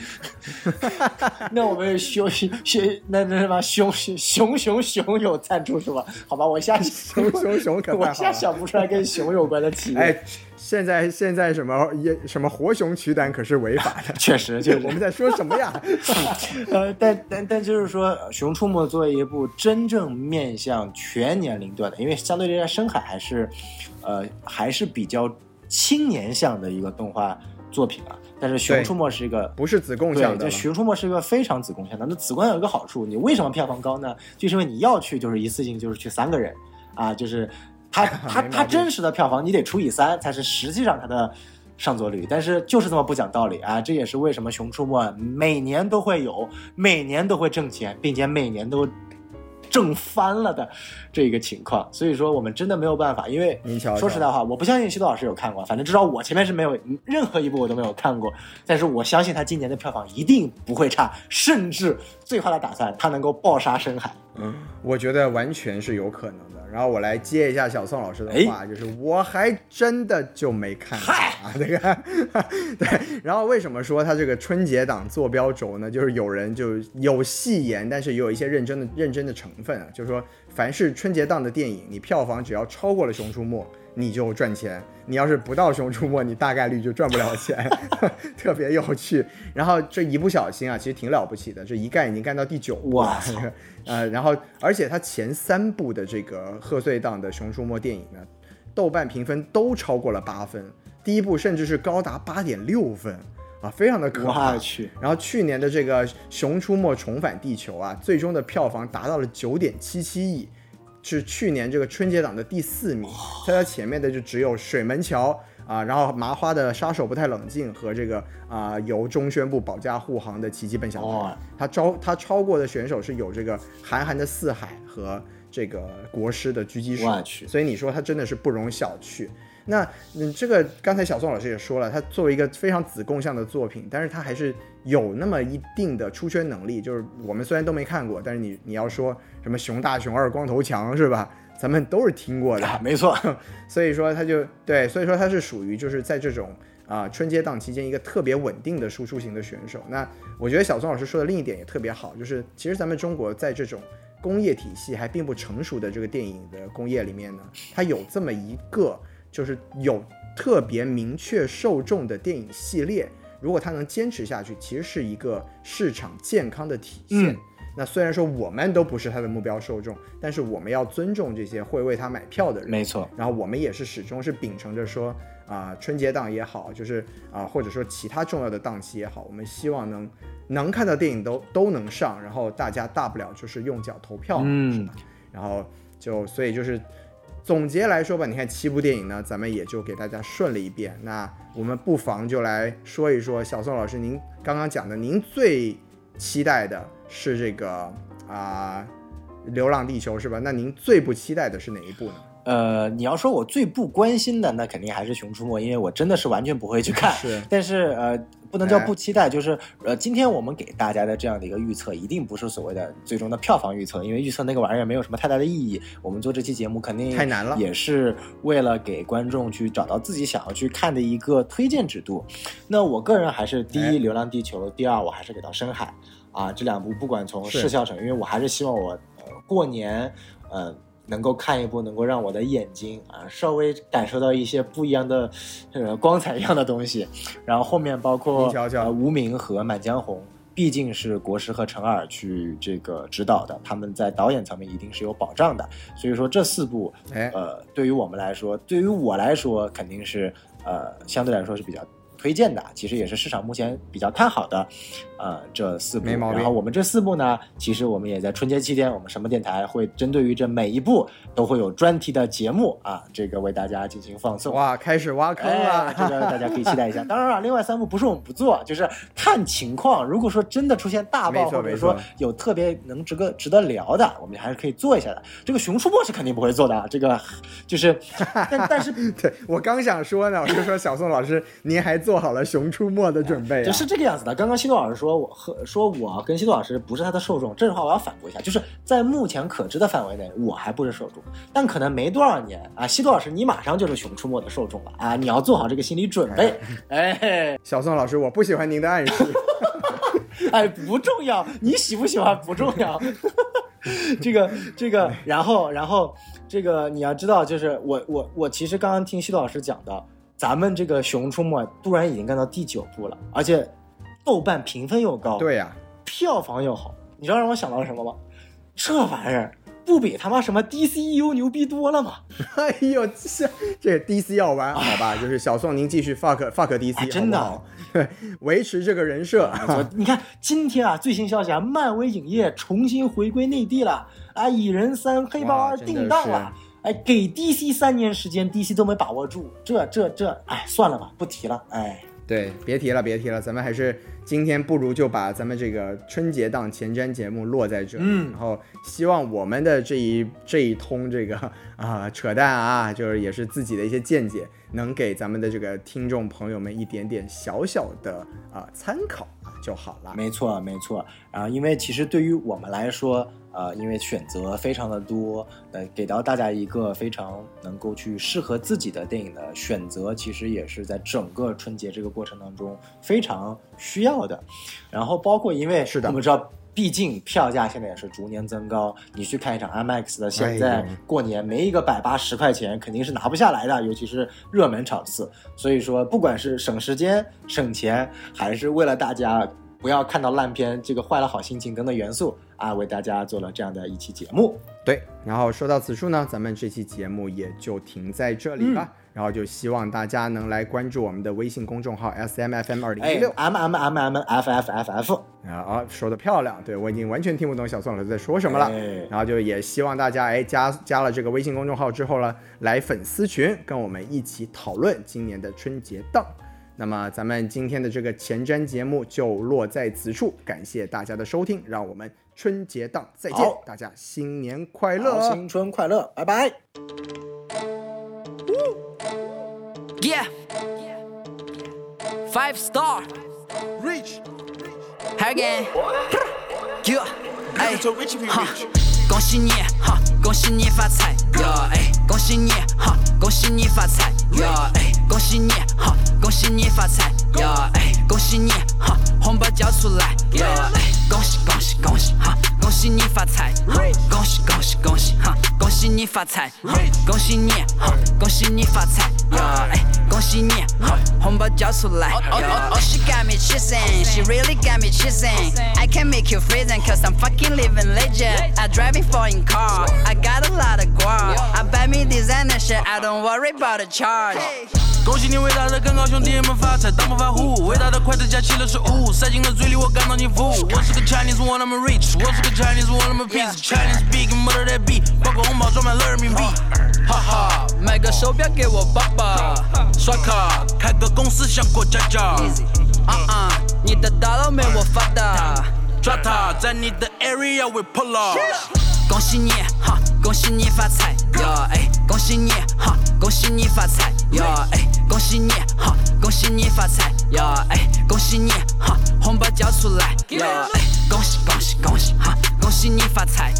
那我们熊熊熊那那什么熊熊熊熊熊有赞助是吧？好吧，我一下熊熊熊可我太好了。一下想不出来跟熊有关的企业。哎，现在现在什么也什么活熊取胆可是违法的。确实就是我们在说什么呀？呃，但但但就是说，《熊出没》作为一部真正面向全年龄段的，因为相对于来深海还是，呃，还是比较青年向的一个动画作品啊。但是《熊出没》是一个不是子贡对，向的了。这《熊出没》是一个非常子贡向的。那子贡有一个好处，你为什么票房高呢？就是因为你要去就是一次性就是去三个人啊，就是他 他没毛病他真实的票房你得除以三才是实际上它的上座率。但是就是这么不讲道理啊！这也是为什么《熊出没》每年都会有，每年都会挣钱，并且每年都挣翻了的这个情况。所以说我们真的没有办法，因为说实在话，我不相信西多老师有看过，反正至少我前面是没有任何一部我都没有看过。但是我相信他今年的票房一定不会差，甚至最坏的打算，他能够爆杀深海。嗯我觉得完全是有可能的。然后我来接一下小宋老师的哎话，就是我还真的就没看过啊，这个对。然后为什么说它这个春节档坐标轴呢？就是有人就有戏言，但是也有一些认真的认真的成分啊，就是说凡是春节档的电影，你票房只要超过了《熊出没》。你就赚钱，你要是不到《熊出没》，你大概率就赚不了钱，特别有趣。然后这一不小心啊，其实挺了不起的，这一干已经干到第九部了哇。呃，然后而且它前三部的这个贺岁档的《熊出没》电影呢，豆瓣评分都超过了八分，第一部甚至是高达八点六分啊，非常的可怕。去，然后去年的这个《熊出没重返地球》啊，最终的票房达到了九点七七亿，是去年这个春节档的第四名，在它前面的就只有水门桥啊，然后麻花的杀手不太冷静和这个啊由中宣部保驾护航的奇迹笨小哦孩，他超他超过的选手是有这个韩寒的四海和这个国师的狙击手，所以你说他真的是不容小觑。那嗯，这个刚才小宋老师也说了，他作为一个非常子贡向的作品，但是他还是有那么一定的出圈能力。就是我们虽然都没看过，但是你你要说什么熊大、熊二、光头强是吧？咱们都是听过的。啊，没错，所以说他就对，所以说他是属于就是在这种啊、春节档期间一个特别稳定的输出型的选手。那我觉得小宋老师说的另一点也特别好，就是其实咱们中国在这种工业体系还并不成熟的这个电影的工业里面呢，它有这么一个就是有特别明确受众的电影系列，如果它能坚持下去，其实是一个市场健康的体现。嗯那虽然说我们都不是他的目标受众，但是我们要尊重这些会为他买票的人。没错，然后我们也是始终是秉承着说啊、春节档也好，就是啊、或者说其他重要的档期也好，我们希望能能看到电影都都能上，然后大家大不了就是用脚投票嘛，是嗯吧？然后就所以就是总结来说吧，你看七部电影呢，咱们也就给大家顺了一遍。那我们不妨就来说一说小宋老师您刚刚讲的您最期待的是这个啊、流浪地球》是吧？那您最不期待的是哪一部呢？呃，你要说我最不关心的，那肯定还是《熊出没》，因为我真的是完全不会去看。是但是呃，不能叫哎不期待，就是呃，今天我们给大家的这样的一个预测，一定不是所谓的最终的票房预测，因为预测那个玩意儿没有什么太大的意义。我们做这期节目肯定太难了也是为了给观众去找到自己想要去看的一个推荐指度。那我个人还是第哎一《流浪地球》，第二我还是给到《深海》啊，这两部不管从视效上，因为我还是希望我呃过年呃能够看一部能够让我的眼睛啊稍微感受到一些不一样的呃光彩一样的东西，然后后面包括无名和满江红。毕竟是国师和陈耳去这个指导的，他们在导演层面一定是有保障的，所以说这四部哎，呃，对于我们来说，对于我来说，肯定是呃，相对来说是比较推荐的，其实也是市场目前比较看好的，呃，这四部。没毛病然后我们这四部呢，其实我们也在春节期间，我们什么电台会针对于这每一部都会有专题的节目啊，这个为大家进行放送。哇，开始挖坑哎，了，这个大家可以期待一下。当然了，另外三部不是我们不做，就是看情况。如果说真的出现大爆，或者说有特别能值得值得聊的，我们还是可以做一下的。这个《熊出没》是肯定不会做的，啊，这个就是，但但是对我刚想说呢，我就说小宋老师，您还做好了《熊出没》的准备啊？就是这个样子的。刚刚西诺老师说我和说我跟西多老师不是他的受众，这句话我要反驳一下，就是在目前可知的范围内，我还不是受众，但可能没多少年啊，西多老师你马上就是《熊出没》的受众了啊，你要做好这个心理准备。哎 小宋老师，我不喜欢您的暗示。哎，不重要，你喜不喜欢不重要。这个这个，然后然后这个你要知道，就是我我我其实刚刚听西多老师讲的，咱们这个《熊出没》突然已经干到第九部了，而且豆瓣评分又高，对呀、票房又好，你知道让我想到了什么吗？这玩意儿不比他妈什么 DCU 牛逼多了吗？哎呦，这这 DC 要玩好吧？就是小宋，您继续 fuck fuck DC，哎真的好好对，维持这个人设。我你看今天啊，最新消息啊，漫威影业重新回归内地了啊，蚁人三、黑豹二定档了。哎，给 DC 三年时间，DC 都没把握住，这这这，哎，算了吧，不提了。哎，对，别提了，别提了，咱们还是今天不如就把咱们这个春节档前瞻节目落在这里，嗯然后希望我们的这一这一通这个啊扯淡啊，就是也是自己的一些见解，能给咱们的这个听众朋友们一点点小小的啊参考啊就好了。没错没错。然后，因为其实对于我们来说，呃，因为选择非常的多，呃，给到大家一个非常能够去适合自己的电影的选择，其实也是在整个春节这个过程当中非常需要的。然后，包括因为是的我们知道。毕竟票价现在也是逐年增高，你去看一场 IMAX 的，现哎在过年没一个百八十块钱肯定是拿不下来的，尤其是热门场次。所以说，不管是省时间、省钱，还是为了大家不要看到烂片这个坏了好心情等等元素啊，为大家做了这样的一期节目。对，然后说到此处呢，咱们这期节目也就停在这里吧。然后就希望大家能来关注我们的微信公众号 S M F M 二零一哎六，M M M M F F F F，啊啊，说的漂亮，对我已经完全听不懂小宋老师在说什么了。哎然后就也希望大家哎加加了这个微信公众号之后呢，来粉丝群跟我们一起讨论今年的春节档。那么咱们今天的这个前瞻节目就落在此处，感谢大家的收听，让我们春节档再见，大家新年快，乐！新春快乐，拜拜。Yeah. Five star. Yeah. 哎，哈，恭喜你哈，恭喜你发财.呀！哎，恭喜你哈，恭喜你发财.呀！哎，恭喜你哈，恭喜你发财呀！哎，恭喜你哈，红包交出来呀！哎，恭喜恭喜恭喜哈，恭喜你发财！恭喜恭喜恭喜哈，恭喜你发财！恭喜你哈，恭喜你发财呀！哎，恭喜你哈，红包交出来呀！Oh, she got me chasing, she really got me chasing. I can make you freezing cause I'm fucking living legend. I driving foreign car, I got a lot of guap. I buy me designer shit, I don't worry about the charge. 恭喜你伟大的跟高兄弟们发财，当不发虎，伟大的筷子加起了是五，塞进了嘴里我感到幸福。我是个 Chinese one I'm rich，我是个 Chinese one I'm a piece。Chinese speaking mother that beat，包括红包装满了人民币。哈哈，买个手表给我爸爸。刷卡开个公司像过家家。啊啊，你的大佬没我发达。drop top，在你的 area we pull up。恭喜你哈，恭喜你发财呀哎，恭喜你哈，恭喜你发财呀哎，恭喜你哈，恭喜你发财呀哎，恭喜你哈，红包交出来呀哎，恭喜恭喜恭喜哈，恭喜你发财，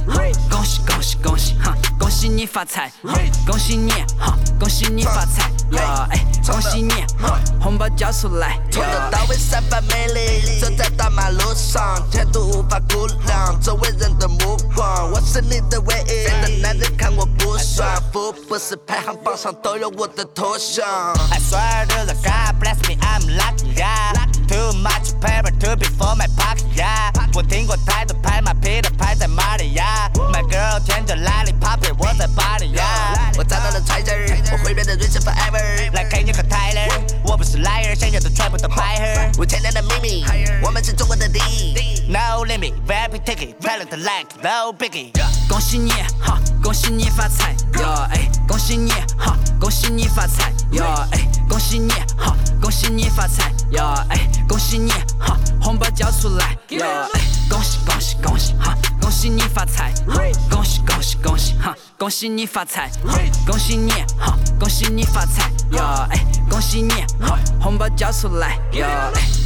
恭喜恭喜恭喜哈，恭喜你发财，恭喜你哈，恭喜你发财呀哎，恭喜你哈，红包交出来从头。到尾散发魅力，走在大马路上，前途无法估量，周围人的目光，我是你的唯一。别的男人看我不爽，福布斯排行榜上都有我的头像。I swear to the God bless me, I'm lucky, yeah. Too much paper to be for my pocket, yeah. 我听过太多拍马屁的拍在马里呀。My girl 天着 lollipop，我在巴黎呀。我找到了揣子儿，我会变得 rich forever。来 K 你和 Tyler，我不是 liar，想要的全部都白盒。我天亮的秘密，我们是中国的第一。No limit, VIP ticket, talent like no biggie. 恭喜你哈，恭喜你发财恭喜你哈，恭喜你发财恭喜你哈，恭喜你发财呀哎，恭喜你哈，红包交出来呀哎，恭喜恭喜恭喜哈，恭喜你发财，恭喜恭喜恭喜哈，恭喜你发财，恭喜你哈，恭喜你发财呀哎，恭喜你哈，红包交出来呀哎。